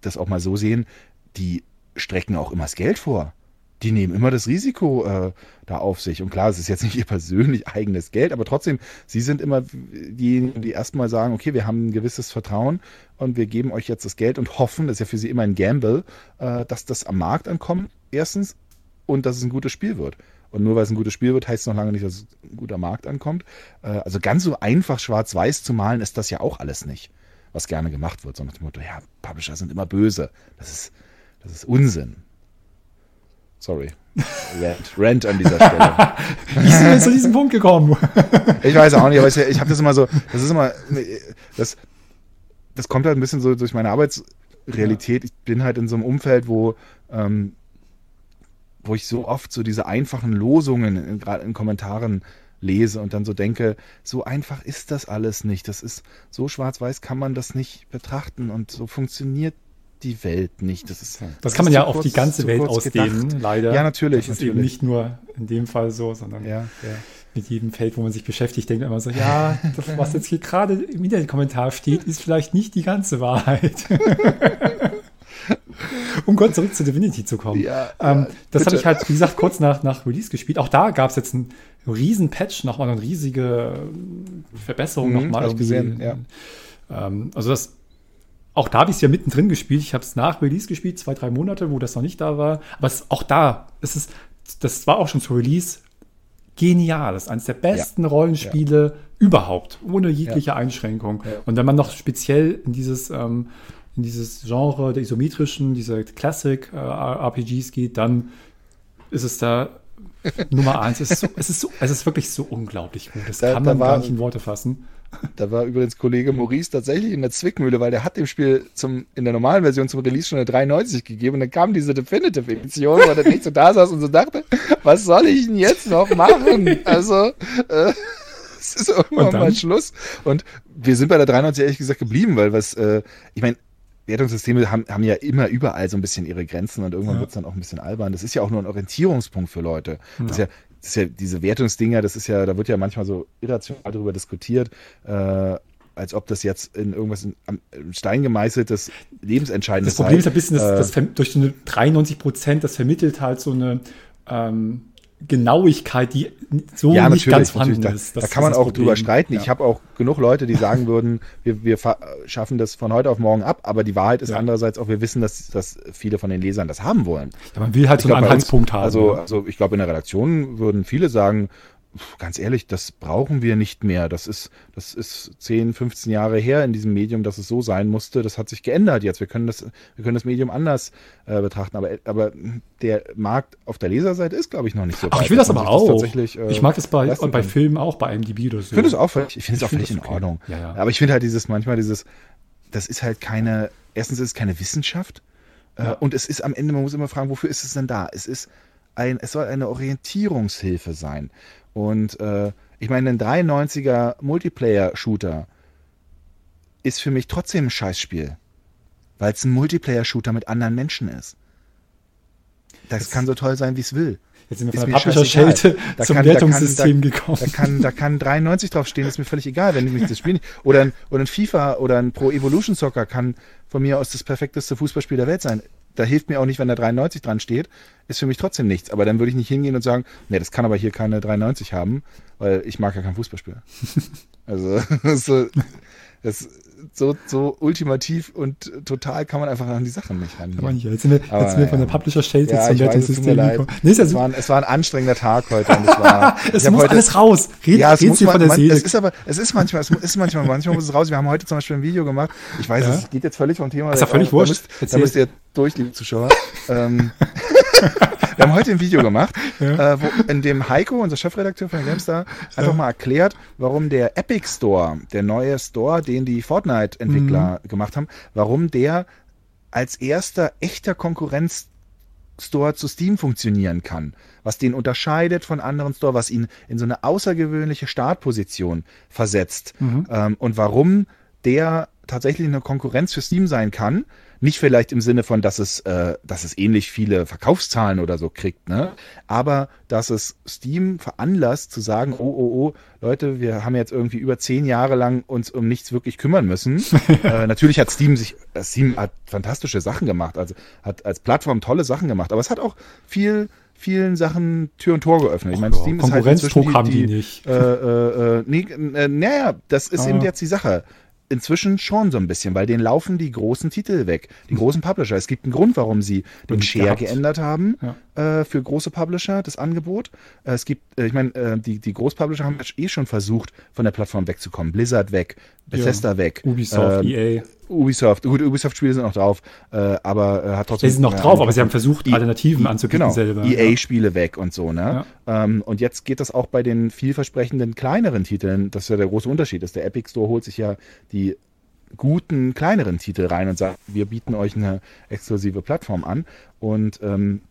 das auch mal so sehen, die strecken auch immer das Geld vor die nehmen immer das Risiko äh, da auf sich. Und klar, es ist jetzt nicht ihr persönlich eigenes Geld, aber trotzdem, sie sind immer diejenigen, die erstmal sagen, okay, wir haben ein gewisses Vertrauen und wir geben euch jetzt das Geld und hoffen, das ist ja für sie immer ein Gamble, äh, dass das am Markt ankommt, erstens, und dass es ein gutes Spiel wird. Und nur weil es ein gutes Spiel wird, heißt es noch lange nicht, dass es ein guter Markt ankommt. Äh, also ganz so einfach schwarz-weiß zu malen, ist das ja auch alles nicht, was gerne gemacht wird, sondern dem Motto, ja, Publisher sind immer böse. Das ist, das ist Unsinn. Sorry. Rant, Rant an dieser Stelle. Wie sind wir zu diesem Punkt gekommen? ich weiß auch nicht, aber ich, ich habe das immer so, das ist immer, das, das kommt halt ein bisschen so durch meine Arbeitsrealität. Ich bin halt in so einem Umfeld, wo, ähm, wo ich so oft so diese einfachen Losungen gerade in, in Kommentaren lese und dann so denke, so einfach ist das alles nicht. Das ist so schwarz-weiß kann man das nicht betrachten und so funktioniert die Welt nicht. Das, ist, das, kann man ja auf kurz, die ganze Welt ausdehnen, gedacht. leider. Ja, natürlich. Das ist natürlich. eben nicht nur in dem Fall so, sondern ja, ja. mit jedem Feld, wo man sich beschäftigt, denkt man immer so, ja, das, was jetzt hier gerade im Internetkommentar steht, ist vielleicht nicht die ganze Wahrheit. um kurz zurück zu Divinity zu kommen. Ja, ähm, das habe ich halt, wie gesagt, kurz nach, nach Release gespielt. Auch da gab es jetzt einen riesen Patch, nochmal eine riesige Verbesserung mhm, nochmal. Hab ich gesehen, ja. Ähm, also das auch da habe ich es ja mittendrin gespielt. Ich habe es nach Release gespielt, zwei, drei Monate, wo das noch nicht da war. Aber es, auch da, es ist, das war auch schon zu Release genial. Das ist eines der besten Ja. Rollenspiele überhaupt, ohne jegliche Ja. Einschränkung. Ja. Und wenn man noch speziell in dieses, ähm, in dieses Genre der isometrischen, diese Classic äh, RPGs geht, dann ist es da Nummer eins. Es ist, so, es, ist so, es ist wirklich so unglaublich gut. Das Da- kann da man war- gar nicht in Worte fassen. Da war übrigens Kollege Maurice tatsächlich in der Zwickmühle, weil der hat dem Spiel zum, in der normalen Version zum Release schon eine 93 gegeben und dann kam diese Definitive Edition, wo er nicht so da saß und so dachte, was soll ich denn jetzt noch machen? Also, äh, es ist irgendwann mal Schluss. Und wir sind bei der 93 ehrlich gesagt geblieben, weil was, äh, ich meine, Wertungssysteme haben, haben ja immer überall so ein bisschen ihre Grenzen und irgendwann Ja. wird es dann auch ein bisschen albern. Das ist ja auch nur ein Orientierungspunkt für Leute. Das ist Ja. Das ist ja diese Wertungsdinger, das ist ja, da wird ja manchmal so irrational darüber diskutiert, äh, als ob das jetzt in irgendwas in, am in Stein gemeißeltes, lebensentscheidendes Das Problem ist sei. ein bisschen, dass, Äh, das durch so eine 93 Prozent, das vermittelt halt so eine ähm, Genauigkeit, die so ja, nicht ganz vorhanden. Da, ist. da Das kann ist man auch drüber streiten. Ich Ja. habe auch genug Leute, die sagen würden, wir, wir schaffen das von heute auf morgen ab, aber die Wahrheit ist Ja. andererseits auch, wir wissen, dass, dass viele von den Lesern das haben wollen. Ja, man will halt so Ich einen bei uns- Anhaltspunkt haben. Also, also ich glaube, in der Redaktion würden viele sagen, ganz ehrlich, das brauchen wir nicht mehr. Das ist, das ist 10, 15 Jahre her in diesem Medium, dass es so sein musste. Das hat sich geändert jetzt. Wir können das, wir können das Medium anders äh, betrachten. Aber, aber der Markt auf der Leserseite ist, glaube ich, noch nicht so Ach, weit, ich will das dass aber auch. tatsächlich, äh, ich mag das bei, leisten bei. Filmen auch, bei IMDb oder so. Ich finde es auch völlig, ich finde es auch völlig in das okay. Ordnung. Ja, ja. Aber ich finde halt dieses, manchmal dieses, das ist halt keine, erstens ist es keine Wissenschaft. Äh, Ja. und es ist am Ende, man muss immer fragen, wofür ist es denn da? Es ist ein, es soll eine Orientierungshilfe sein. Und äh, ich meine, ein 93er Multiplayer-Shooter ist für mich trotzdem ein Scheißspiel. Weil es ein Multiplayer-Shooter mit anderen Menschen ist. Das, Das- kann so toll sein, wie es will. Jetzt sind wir von der Publisher-Schelte. Da zum kann- da kann- Wertungssystem gekommen. Da kann, da kann 93 draufstehen, ist mir völlig egal, wenn ich mich das Spiel nicht. Oder ein, oder ein FIFA oder ein Pro Evolution Soccer kann von mir aus das perfekteste Fußballspiel der Welt sein. Da hilft mir auch nicht, wenn da 93 dran steht, ist für mich trotzdem nichts. Aber dann würde ich nicht hingehen und sagen, nee, das kann aber hier keine 93 haben, weil ich mag ja kein Fußballspiel. also so, das, so, so ultimativ und total kann man einfach an die Sachen nicht Kann man hier. Jetzt sind wir, Aber, jetzt sind wir von der Publisher-Schelte Ja, zum Wertungssystem gekommen. Nee, Es war, ein, es war ein anstrengender Tag heute. Und es war, es muss heute, alles raus. Red, ja, es muss man, von der man, Seele. es ist aber, es ist manchmal, es ist manchmal, manchmal muss es raus. Wir haben heute zum Beispiel ein Video gemacht. Ich weiß, Ja? es geht jetzt völlig vom Thema. Ist ja völlig wurscht. Da müsst, da müsst ihr durch, liebe Zuschauer. ähm, wir haben heute ein Video gemacht, ja. äh, wo, in dem Heiko, unser Chefredakteur von GameStar, einfach ja. mal erklärt, warum der Epic Store, der neue Store, den die Fortnite-Entwickler mhm. gemacht haben, warum der als erster echter Konkurrenz Store zu Steam funktionieren kann, was den unterscheidet von anderen Store, was ihn in so eine außergewöhnliche Startposition versetzt mhm. ähm, und warum der tatsächlich eine Konkurrenz für Steam sein kann. Nicht vielleicht im Sinne von, dass es, äh, dass es ähnlich viele Verkaufszahlen oder so kriegt, ne? Aber dass es Steam veranlasst zu sagen, oh, oh, oh, Leute, wir haben jetzt irgendwie über zehn Jahre lang uns um nichts wirklich kümmern müssen. äh, natürlich hat Steam sich, äh, Steam hat fantastische Sachen gemacht, also hat als Plattform tolle Sachen gemacht, aber es hat auch viel vielen Sachen Tür und Tor geöffnet. Ich meine, Steam ist halt inzwischen die, haben die, die nicht. Äh, äh, äh, nee, äh, naja, das ist ah. eben jetzt die Sache inzwischen schon so ein bisschen, weil denen laufen die großen Titel weg, die großen Publisher. Es gibt einen Grund, warum sie den Share gehabt. geändert haben ja. äh, für große Publisher, das Angebot. Äh, es gibt, äh, ich meine, äh, die, die Großpublisher haben eh schon versucht, von der Plattform wegzukommen. Blizzard weg, Bethesda ja. weg. Ubisoft, ähm, EA. Ubisoft, gut, Ubisoft-Spiele sind noch drauf, äh, aber äh, hat trotzdem. Sie sind noch drauf, aber sie haben versucht, I Alternativen anzubieten genau, selber. EA-Spiele ja. weg und so, ne? Ja. Ähm, und jetzt geht das auch bei den vielversprechenden kleineren Titeln, das ist ja der große Unterschied, dass der Epic Store holt sich ja die guten, kleineren Titel rein und sagt, wir bieten euch eine exklusive Plattform an. Und, ähm,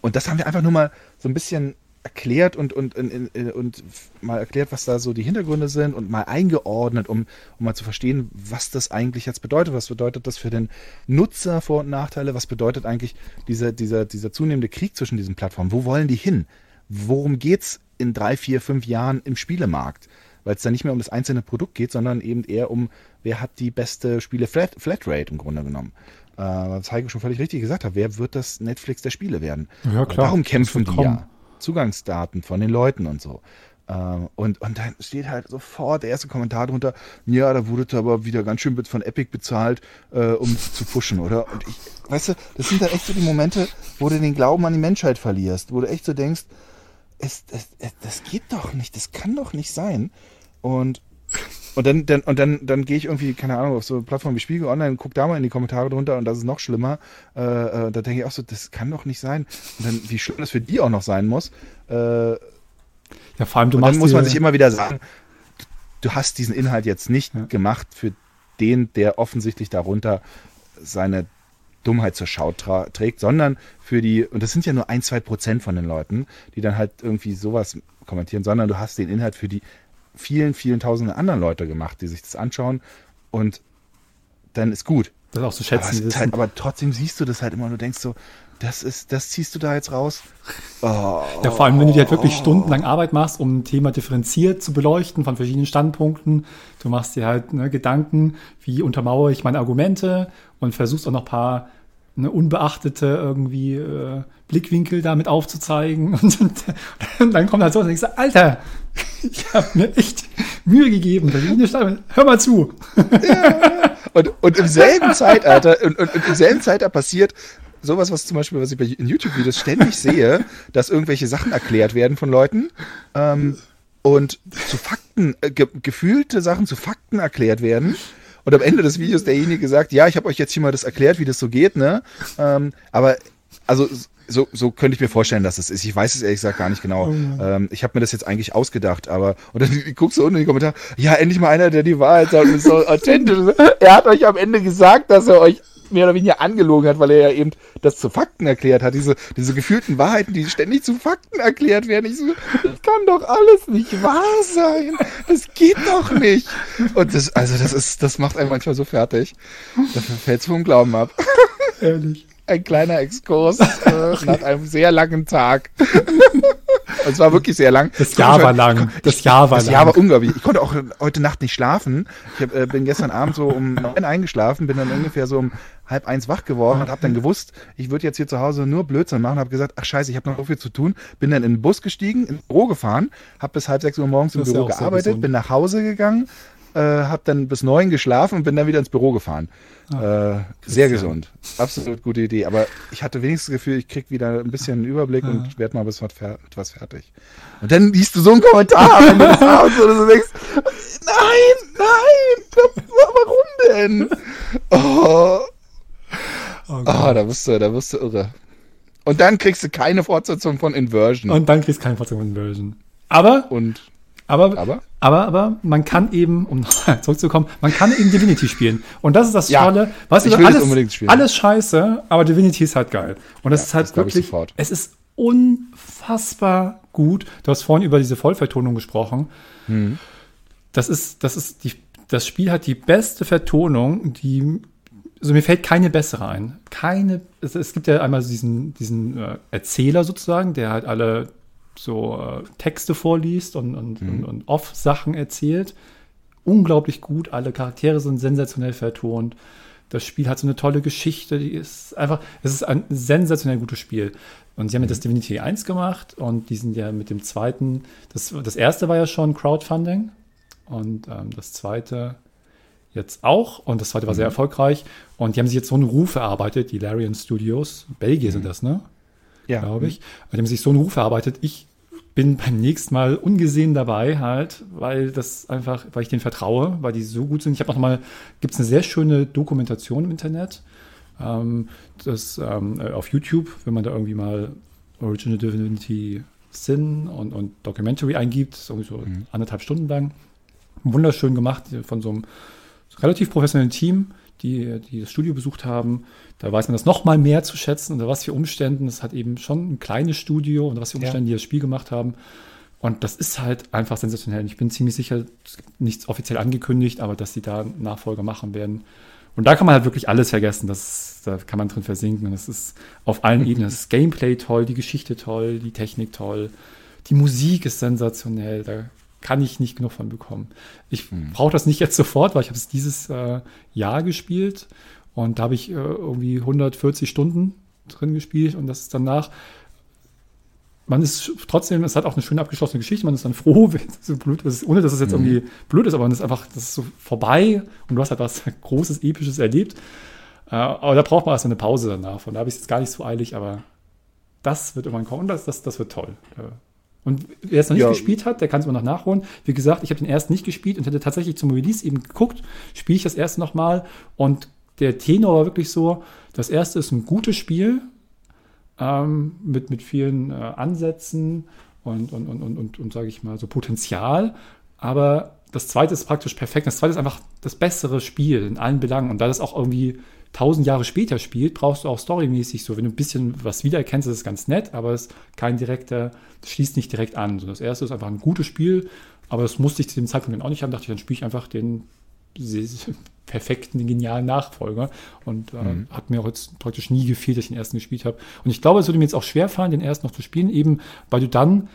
und das haben wir einfach nur mal so ein bisschen erklärt und, und, und, und mal erklärt, was da so die Hintergründe sind und mal eingeordnet, um, um mal zu verstehen, was das eigentlich jetzt bedeutet. Was bedeutet das für den Nutzer Vor- und Nachteile? Was bedeutet eigentlich dieser, dieser, dieser zunehmende Krieg zwischen diesen Plattformen? Wo wollen die hin? Worum geht es in drei, vier, fünf Jahren im Spielemarkt? Weil es da nicht mehr um das einzelne Produkt geht, sondern eben eher um, wer hat die beste Spiele-Flatrate im Grunde genommen äh, was Heiko schon völlig richtig gesagt hat, wer wird das Netflix der Spiele werden? Ja, klar. Darum kämpfen die ja. Zugangsdaten von den Leuten und so. Ähm, und, und dann steht halt sofort der erste Kommentar drunter, ja, da wurde aber wieder ganz schön von Epic bezahlt, äh, um zu pushen, oder? Und ich, weißt du, das sind dann echt so die Momente, wo du den Glauben an die Menschheit verlierst, wo du echt so denkst, es, es, es, das geht doch nicht, das kann doch nicht sein. Und, und dann, dann, und dann, dann gehe ich irgendwie, keine Ahnung, auf so eine Plattform wie Spiegel Online, guck da mal in die Kommentare drunter und das ist noch schlimmer. Äh, äh, da denke ich auch so, das kann doch nicht sein. Und dann, wie schlimm das für die auch noch sein muss. Äh, ja, vor allem, du und machst. Dann muss man sich immer wieder sagen, du hast diesen Inhalt jetzt nicht ja. gemacht für den, der offensichtlich darunter seine Dummheit zur Schau trägt, sondern für die, und das sind ja nur ein, zwei Prozent von den Leuten, die dann halt irgendwie sowas kommentieren, sondern du hast den Inhalt für die vielen, vielen tausenden anderen Leute gemacht, die sich das anschauen und dann ist gut. Das auch zu schätzen. Aber, halt, aber, trotzdem siehst du das halt immer und du denkst so, das ist, das ziehst du da jetzt raus. Oh, ja, vor allem, wenn du dir halt wirklich oh. stundenlang Arbeit machst, um ein Thema differenziert zu beleuchten von verschiedenen Standpunkten. Du machst dir halt ne, Gedanken, wie untermauere ich meine Argumente und versuchst auch noch ein paar ne, unbeachtete irgendwie äh, Blickwinkel damit aufzuzeigen. Und, und, und, dann kommt halt so und ich sage, Alter, ich habe mir echt Mühe gegeben. Hör mal zu. Ja, und, und im selben Zeitalter, und, und, und im selben Zeitalter passiert sowas, was zum Beispiel, was ich bei YouTube-Videos ständig sehe, dass irgendwelche Sachen erklärt werden von Leuten ähm, und zu Fakten, äh, ge gefühlte Sachen zu Fakten erklärt werden und am Ende des Videos derjenige sagt, ja, ich habe euch jetzt hier mal das erklärt, wie das so geht, ne? Ähm, aber also so, so könnte ich mir vorstellen, dass es ist. Ich weiß es ehrlich gesagt gar nicht genau. Oh ähm, ich habe mir das jetzt eigentlich ausgedacht, aber und dann guckst du unten in die Kommentare, ja, endlich mal einer, der die Wahrheit sagt und so authentisch. er hat euch am Ende gesagt, dass er euch mehr oder weniger angelogen hat, weil er ja eben das zu Fakten erklärt hat. Diese, diese gefühlten Wahrheiten, die ständig zu Fakten erklärt werden. Ich so, das kann doch alles nicht wahr sein. Das geht doch nicht. Und das, also das ist, das macht einen manchmal so fertig. Dafür fällt es vom Glauben ab. Ehrlich. Ein kleiner Exkurs äh, nach einem sehr langen Tag. es war wirklich sehr lang. Das Jahr war lang. Das Jahr war lang. Das Jahr war unglaublich. Ich konnte auch heute Nacht nicht schlafen. Ich hab, äh, bin gestern Abend so um neun eingeschlafen, bin dann ungefähr so um halb eins wach geworden und habe dann gewusst, ich würde jetzt hier zu Hause nur Blödsinn machen. Habe gesagt, ach scheiße, ich habe noch so viel zu tun. Bin dann in den Bus gestiegen, ins Büro gefahren, habe bis halb sechs Uhr morgens im Büro ja gearbeitet, bin nach Hause gegangen, äh, habe dann bis neun geschlafen und bin dann wieder ins Büro gefahren. Ah, äh, sehr gesund. Absolut gute Idee. Aber ich hatte wenigstens das Gefühl, ich krieg wieder ein bisschen einen Überblick ah. und werde mal bis was, etwas fertig. Und dann liest du so einen Kommentar, wenn du das hast und du denkst, nein, nein, warum denn? Oh, oh, oh da bist du, da bist du irre. Und dann kriegst du keine Fortsetzung von Inversion. Und dann kriegst du keine Fortsetzung von Inversion. Aber, Und aber, Aber? aber, aber, man kann eben, um nochmal zurückzukommen, man kann eben Divinity spielen. Und das ist das Ja, Tolle. Weißt ich will alles, unbedingt spielen. alles scheiße, aber Divinity ist halt geil. Und das Ja, ist halt das wirklich, es ist unfassbar gut. Du hast vorhin über diese Vollvertonung gesprochen. Hm. Das ist, das ist die, das Spiel hat die beste Vertonung, die, also mir fällt keine bessere ein. Keine, es, es gibt ja einmal diesen, diesen äh, Erzähler sozusagen, der halt alle so äh, Texte vorliest und, und, und, und Off-Sachen erzählt. Unglaublich gut, alle Charaktere sind sensationell vertont. Das Spiel hat so eine tolle Geschichte, die ist einfach, es ist ein sensationell gutes Spiel. Und sie haben ja das Divinity 1 gemacht und die sind ja mit dem zweiten, das, das erste war ja schon Crowdfunding und ähm, das zweite jetzt auch und das zweite war sehr erfolgreich und die haben sich jetzt so einen Ruf erarbeitet, die Larian Studios, Belgier sind das, ne? ja, glaube ich. Und die haben sich so einen Ruf erarbeitet. Ich bin beim nächsten Mal ungesehen dabei halt, weil das einfach, weil ich denen vertraue, weil die so gut sind. Ich habe noch mal, gibt es eine sehr schöne Dokumentation im Internet, ähm, das ähm, äh, auf YouTube, wenn man da irgendwie mal Original Divinity Sin und, und Documentary eingibt, ist irgendwie so anderthalb Stunden lang. Wunderschön gemacht von so einem relativ professionellen Team, die, die das Studio besucht haben. Da weiß man das noch mal mehr zu schätzen, unter was für Umständen. Es hat eben schon ein kleines Studio, unter was für Ja. Umständen die das Spiel gemacht haben. Und das ist halt einfach sensationell. Ich bin ziemlich sicher, nichts offiziell angekündigt, aber dass sie da Nachfolger machen werden. Und da kann man halt wirklich alles vergessen. Das, da kann man drin versinken. Und das ist auf allen Ebenen. Das Gameplay toll, die Geschichte toll, die Technik toll, die Musik ist sensationell. Da kann ich nicht genug von bekommen. Ich brauche das nicht jetzt sofort, weil ich habe es dieses äh, Jahr gespielt und da habe ich äh, irgendwie 140 Stunden drin gespielt und das ist danach man ist trotzdem, es hat auch eine schöne abgeschlossene Geschichte, man ist dann froh, wenn es so blöd ist, ohne dass es jetzt irgendwie blöd ist, aber man ist einfach, das ist so vorbei und du hast halt was Großes, Episches erlebt. Äh, aber da braucht man erst eine Pause danach. Von da habe ich es jetzt gar nicht so eilig, aber das wird irgendwann kommen und das, das, das wird toll. Und wer es noch nicht Ja. gespielt hat, der kann es immer noch nachholen. Wie gesagt, ich habe den ersten nicht gespielt und hätte tatsächlich zum Release eben geguckt, spiele ich das erste nochmal und der Tenor war wirklich so, das erste ist ein gutes Spiel, ähm, mit, mit vielen äh, Ansätzen und, und, und, und, und, und sage ich mal, so Potenzial. Aber das zweite ist praktisch perfekt. Das zweite ist einfach das bessere Spiel in allen Belangen. Und da das auch irgendwie tausend Jahre später spielt, brauchst du auch storymäßig so, wenn du ein bisschen was wiedererkennst, ist es ganz nett, aber es ist kein direkter, das schließt nicht direkt an. So, das erste ist einfach ein gutes Spiel, aber das musste ich zu dem Zeitpunkt dann auch nicht haben. Dachte ich, dann spiele ich einfach den perfekten, den genialen Nachfolger. Und äh, hat mir auch jetzt praktisch nie gefehlt, dass ich den ersten gespielt habe. Und ich glaube, es würde mir jetzt auch schwerfallen, den ersten noch zu spielen, eben weil du dann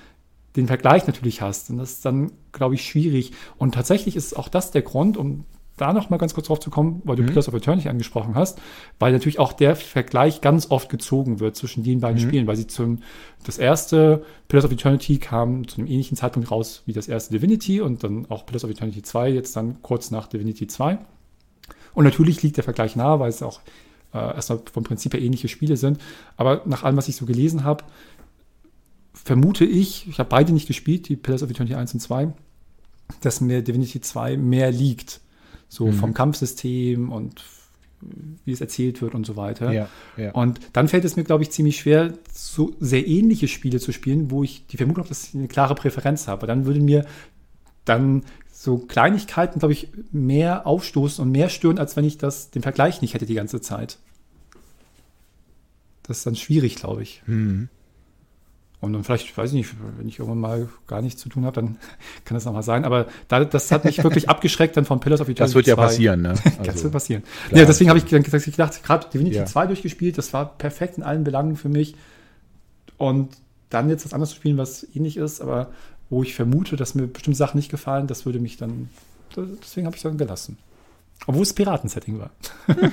den Vergleich natürlich hast. Und das ist dann, glaube ich, schwierig. Und tatsächlich ist auch das der Grund, um da noch mal ganz kurz drauf zu kommen, weil du Pillars of Eternity angesprochen hast, weil natürlich auch der Vergleich ganz oft gezogen wird zwischen den beiden Spielen, weil sie zum, das erste Pillars of Eternity kam zu einem ähnlichen Zeitpunkt raus wie das erste Divinity und dann auch Pillars of Eternity 2, jetzt dann kurz nach Divinity 2. Und natürlich liegt der Vergleich nahe, weil es auch äh, erstmal vom Prinzip her ähnliche Spiele sind. Aber nach allem, was ich so gelesen habe, vermute ich, ich habe beide nicht gespielt, die Pillars of Eternity 1 und 2, dass mir Divinity 2 mehr liegt. So vom Kampfsystem und wie es erzählt wird und so weiter. Ja, ja. Und dann fällt es mir, glaube ich, ziemlich schwer, so sehr ähnliche Spiele zu spielen, wo ich die Vermutung habe, dass ich eine klare Präferenz habe. Dann würde mir dann so Kleinigkeiten, glaube ich, mehr aufstoßen und mehr stören, als wenn ich das, den Vergleich nicht hätte die ganze Zeit. Das ist dann schwierig, glaube ich. Mhm. Und dann vielleicht, weiß ich nicht, wenn ich irgendwann mal gar nichts zu tun habe, dann kann das nochmal sein. Aber da, das hat mich wirklich abgeschreckt dann von Pillars of Eternity Das wird ja 2. passieren, ne? Das Also, wird passieren. klar. Ja, deswegen habe ich gedacht, gerade Divinity Ja. 2 durchgespielt, das war perfekt in allen Belangen für mich. Und dann jetzt was anderes zu spielen, was ähnlich ist, aber wo ich vermute, dass mir bestimmte Sachen nicht gefallen, das würde mich dann, deswegen habe ich es dann gelassen. Obwohl es Piraten-Setting war.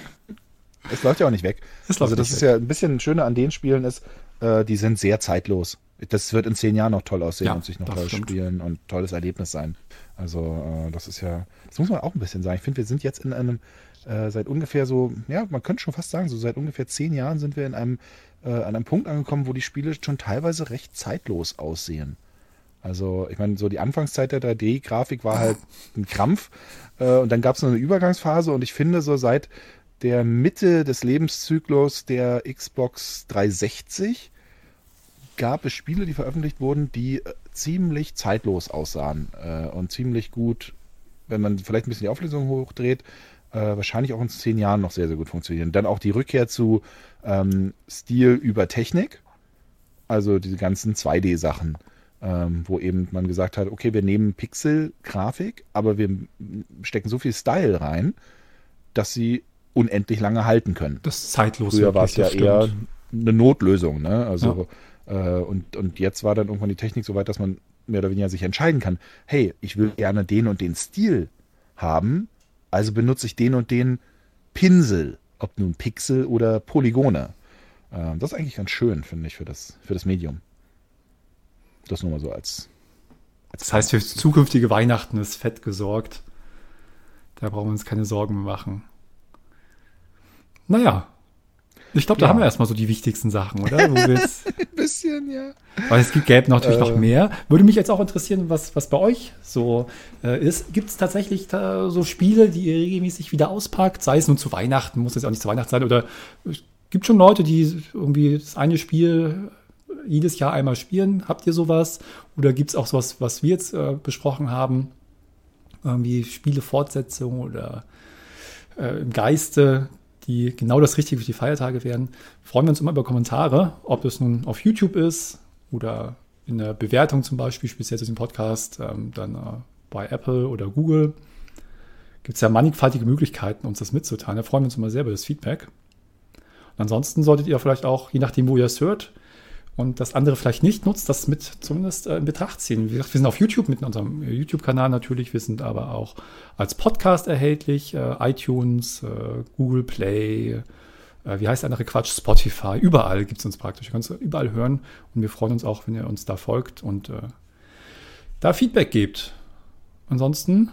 Es läuft ja auch nicht weg. Es also das ist weg. ja ein bisschen schöner an den Spielen ist, äh, die sind sehr zeitlos. Das wird in zehn Jahren noch toll aussehen Ja, und sich noch toll stimmt. spielen und tolles Erlebnis sein. Also äh, das ist ja, das muss man auch ein bisschen sagen. Ich finde, wir sind jetzt in einem, äh, seit ungefähr so, ja, man könnte schon fast sagen, so seit ungefähr zehn Jahren sind wir in einem, äh, an einem Punkt angekommen, wo die Spiele schon teilweise recht zeitlos aussehen. Also, ich meine, so die Anfangszeit der 3D-Grafik war halt ein Krampf. Äh, und dann gab es noch eine Übergangsphase und ich finde, so seit der Mitte des Lebenszyklus der Xbox 360 gab es Spiele, die veröffentlicht wurden, die äh, ziemlich zeitlos aussahen äh, und ziemlich gut, wenn man vielleicht ein bisschen die Auflösung hochdreht, äh, wahrscheinlich auch in zehn Jahren noch sehr, sehr gut funktionieren. Dann auch die Rückkehr zu ähm, Stil über Technik, also diese ganzen 2D-Sachen, ähm, wo eben man gesagt hat, okay, wir nehmen Pixel-Grafik, aber wir stecken so viel Style rein, dass sie unendlich lange halten können. Das ist zeitlos. Früher war es ja wirklich, eher stimmt. eine Notlösung, ne? Also äh, und, und jetzt war dann irgendwann die Technik so weit, dass man mehr oder weniger sich entscheiden kann, hey, ich will gerne den und den Stil haben, also benutze ich den und den Pinsel, ob nun Pixel oder Polygone. Ähm, das ist eigentlich ganz schön, finde ich, für das, für das Medium. Das nur mal so als. als Das heißt, für zukünftige Weihnachten ist fett gesorgt. Da brauchen wir uns keine Sorgen mehr machen. Naja. Ich glaube, da Ja. haben wir erstmal so die wichtigsten Sachen, oder? Ein bisschen, ja. weil es gibt, gäbe natürlich Äh. noch mehr. Würde mich jetzt auch interessieren, was, was bei euch so äh, ist. Gibt es tatsächlich so Spiele, die ihr regelmäßig wieder auspackt? Sei es nun zu Weihnachten, muss jetzt auch nicht zu Weihnachten sein. Oder es gibt schon Leute, die irgendwie das eine Spiel jedes Jahr einmal spielen. Habt ihr sowas? Oder gibt es auch sowas, was wir jetzt äh, besprochen haben? Irgendwie Spielefortsetzung oder äh, im Geiste, die genau das Richtige für die Feiertage wären. Freuen wir uns immer über Kommentare, ob es nun auf YouTube ist oder in der Bewertung zum Beispiel, speziell zu diesem Podcast, ähm, dann äh, bei Apple oder Google. Gibt es ja mannigfaltige Möglichkeiten, uns das mitzuteilen. Da freuen wir uns immer sehr über das Feedback. Und ansonsten solltet ihr vielleicht auch, je nachdem, wo ihr es hört, und das andere vielleicht nicht nutzt, das mit zumindest äh, in Betracht ziehen. Wie gesagt, wir sind auf YouTube mit unserem äh, YouTube-Kanal natürlich, wir sind aber auch als Podcast erhältlich, äh, iTunes, Google Play, wie heißt der andere Quatsch, Spotify, überall gibt es uns praktisch. Ihr könnt es überall hören und wir freuen uns auch, wenn ihr uns da folgt und äh, da Feedback gebt. Ansonsten,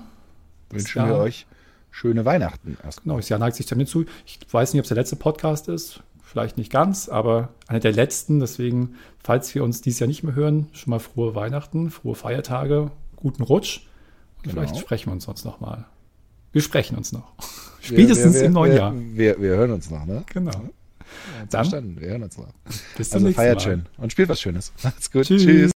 Wünschen wir euch schöne Weihnachten erst. genau, das Jahr neigt sich damit zu. Ich weiß nicht, ob es der letzte Podcast ist, vielleicht nicht ganz, aber einer der letzten. Deswegen, falls wir uns dieses Jahr nicht mehr hören, schon mal frohe Weihnachten, frohe Feiertage, guten Rutsch. Und Genau. vielleicht sprechen wir uns sonst noch mal. Wir sprechen uns noch. Spätestens wir, wir, im neuen wir, Jahr. Wir, hören uns noch, ne? Genau. Dann, Dann Verstanden, wir hören uns noch. bis zum Also nächsten feiert Mal. schön und spielt was Schönes. Macht's gut. Tschüss. Tschüss.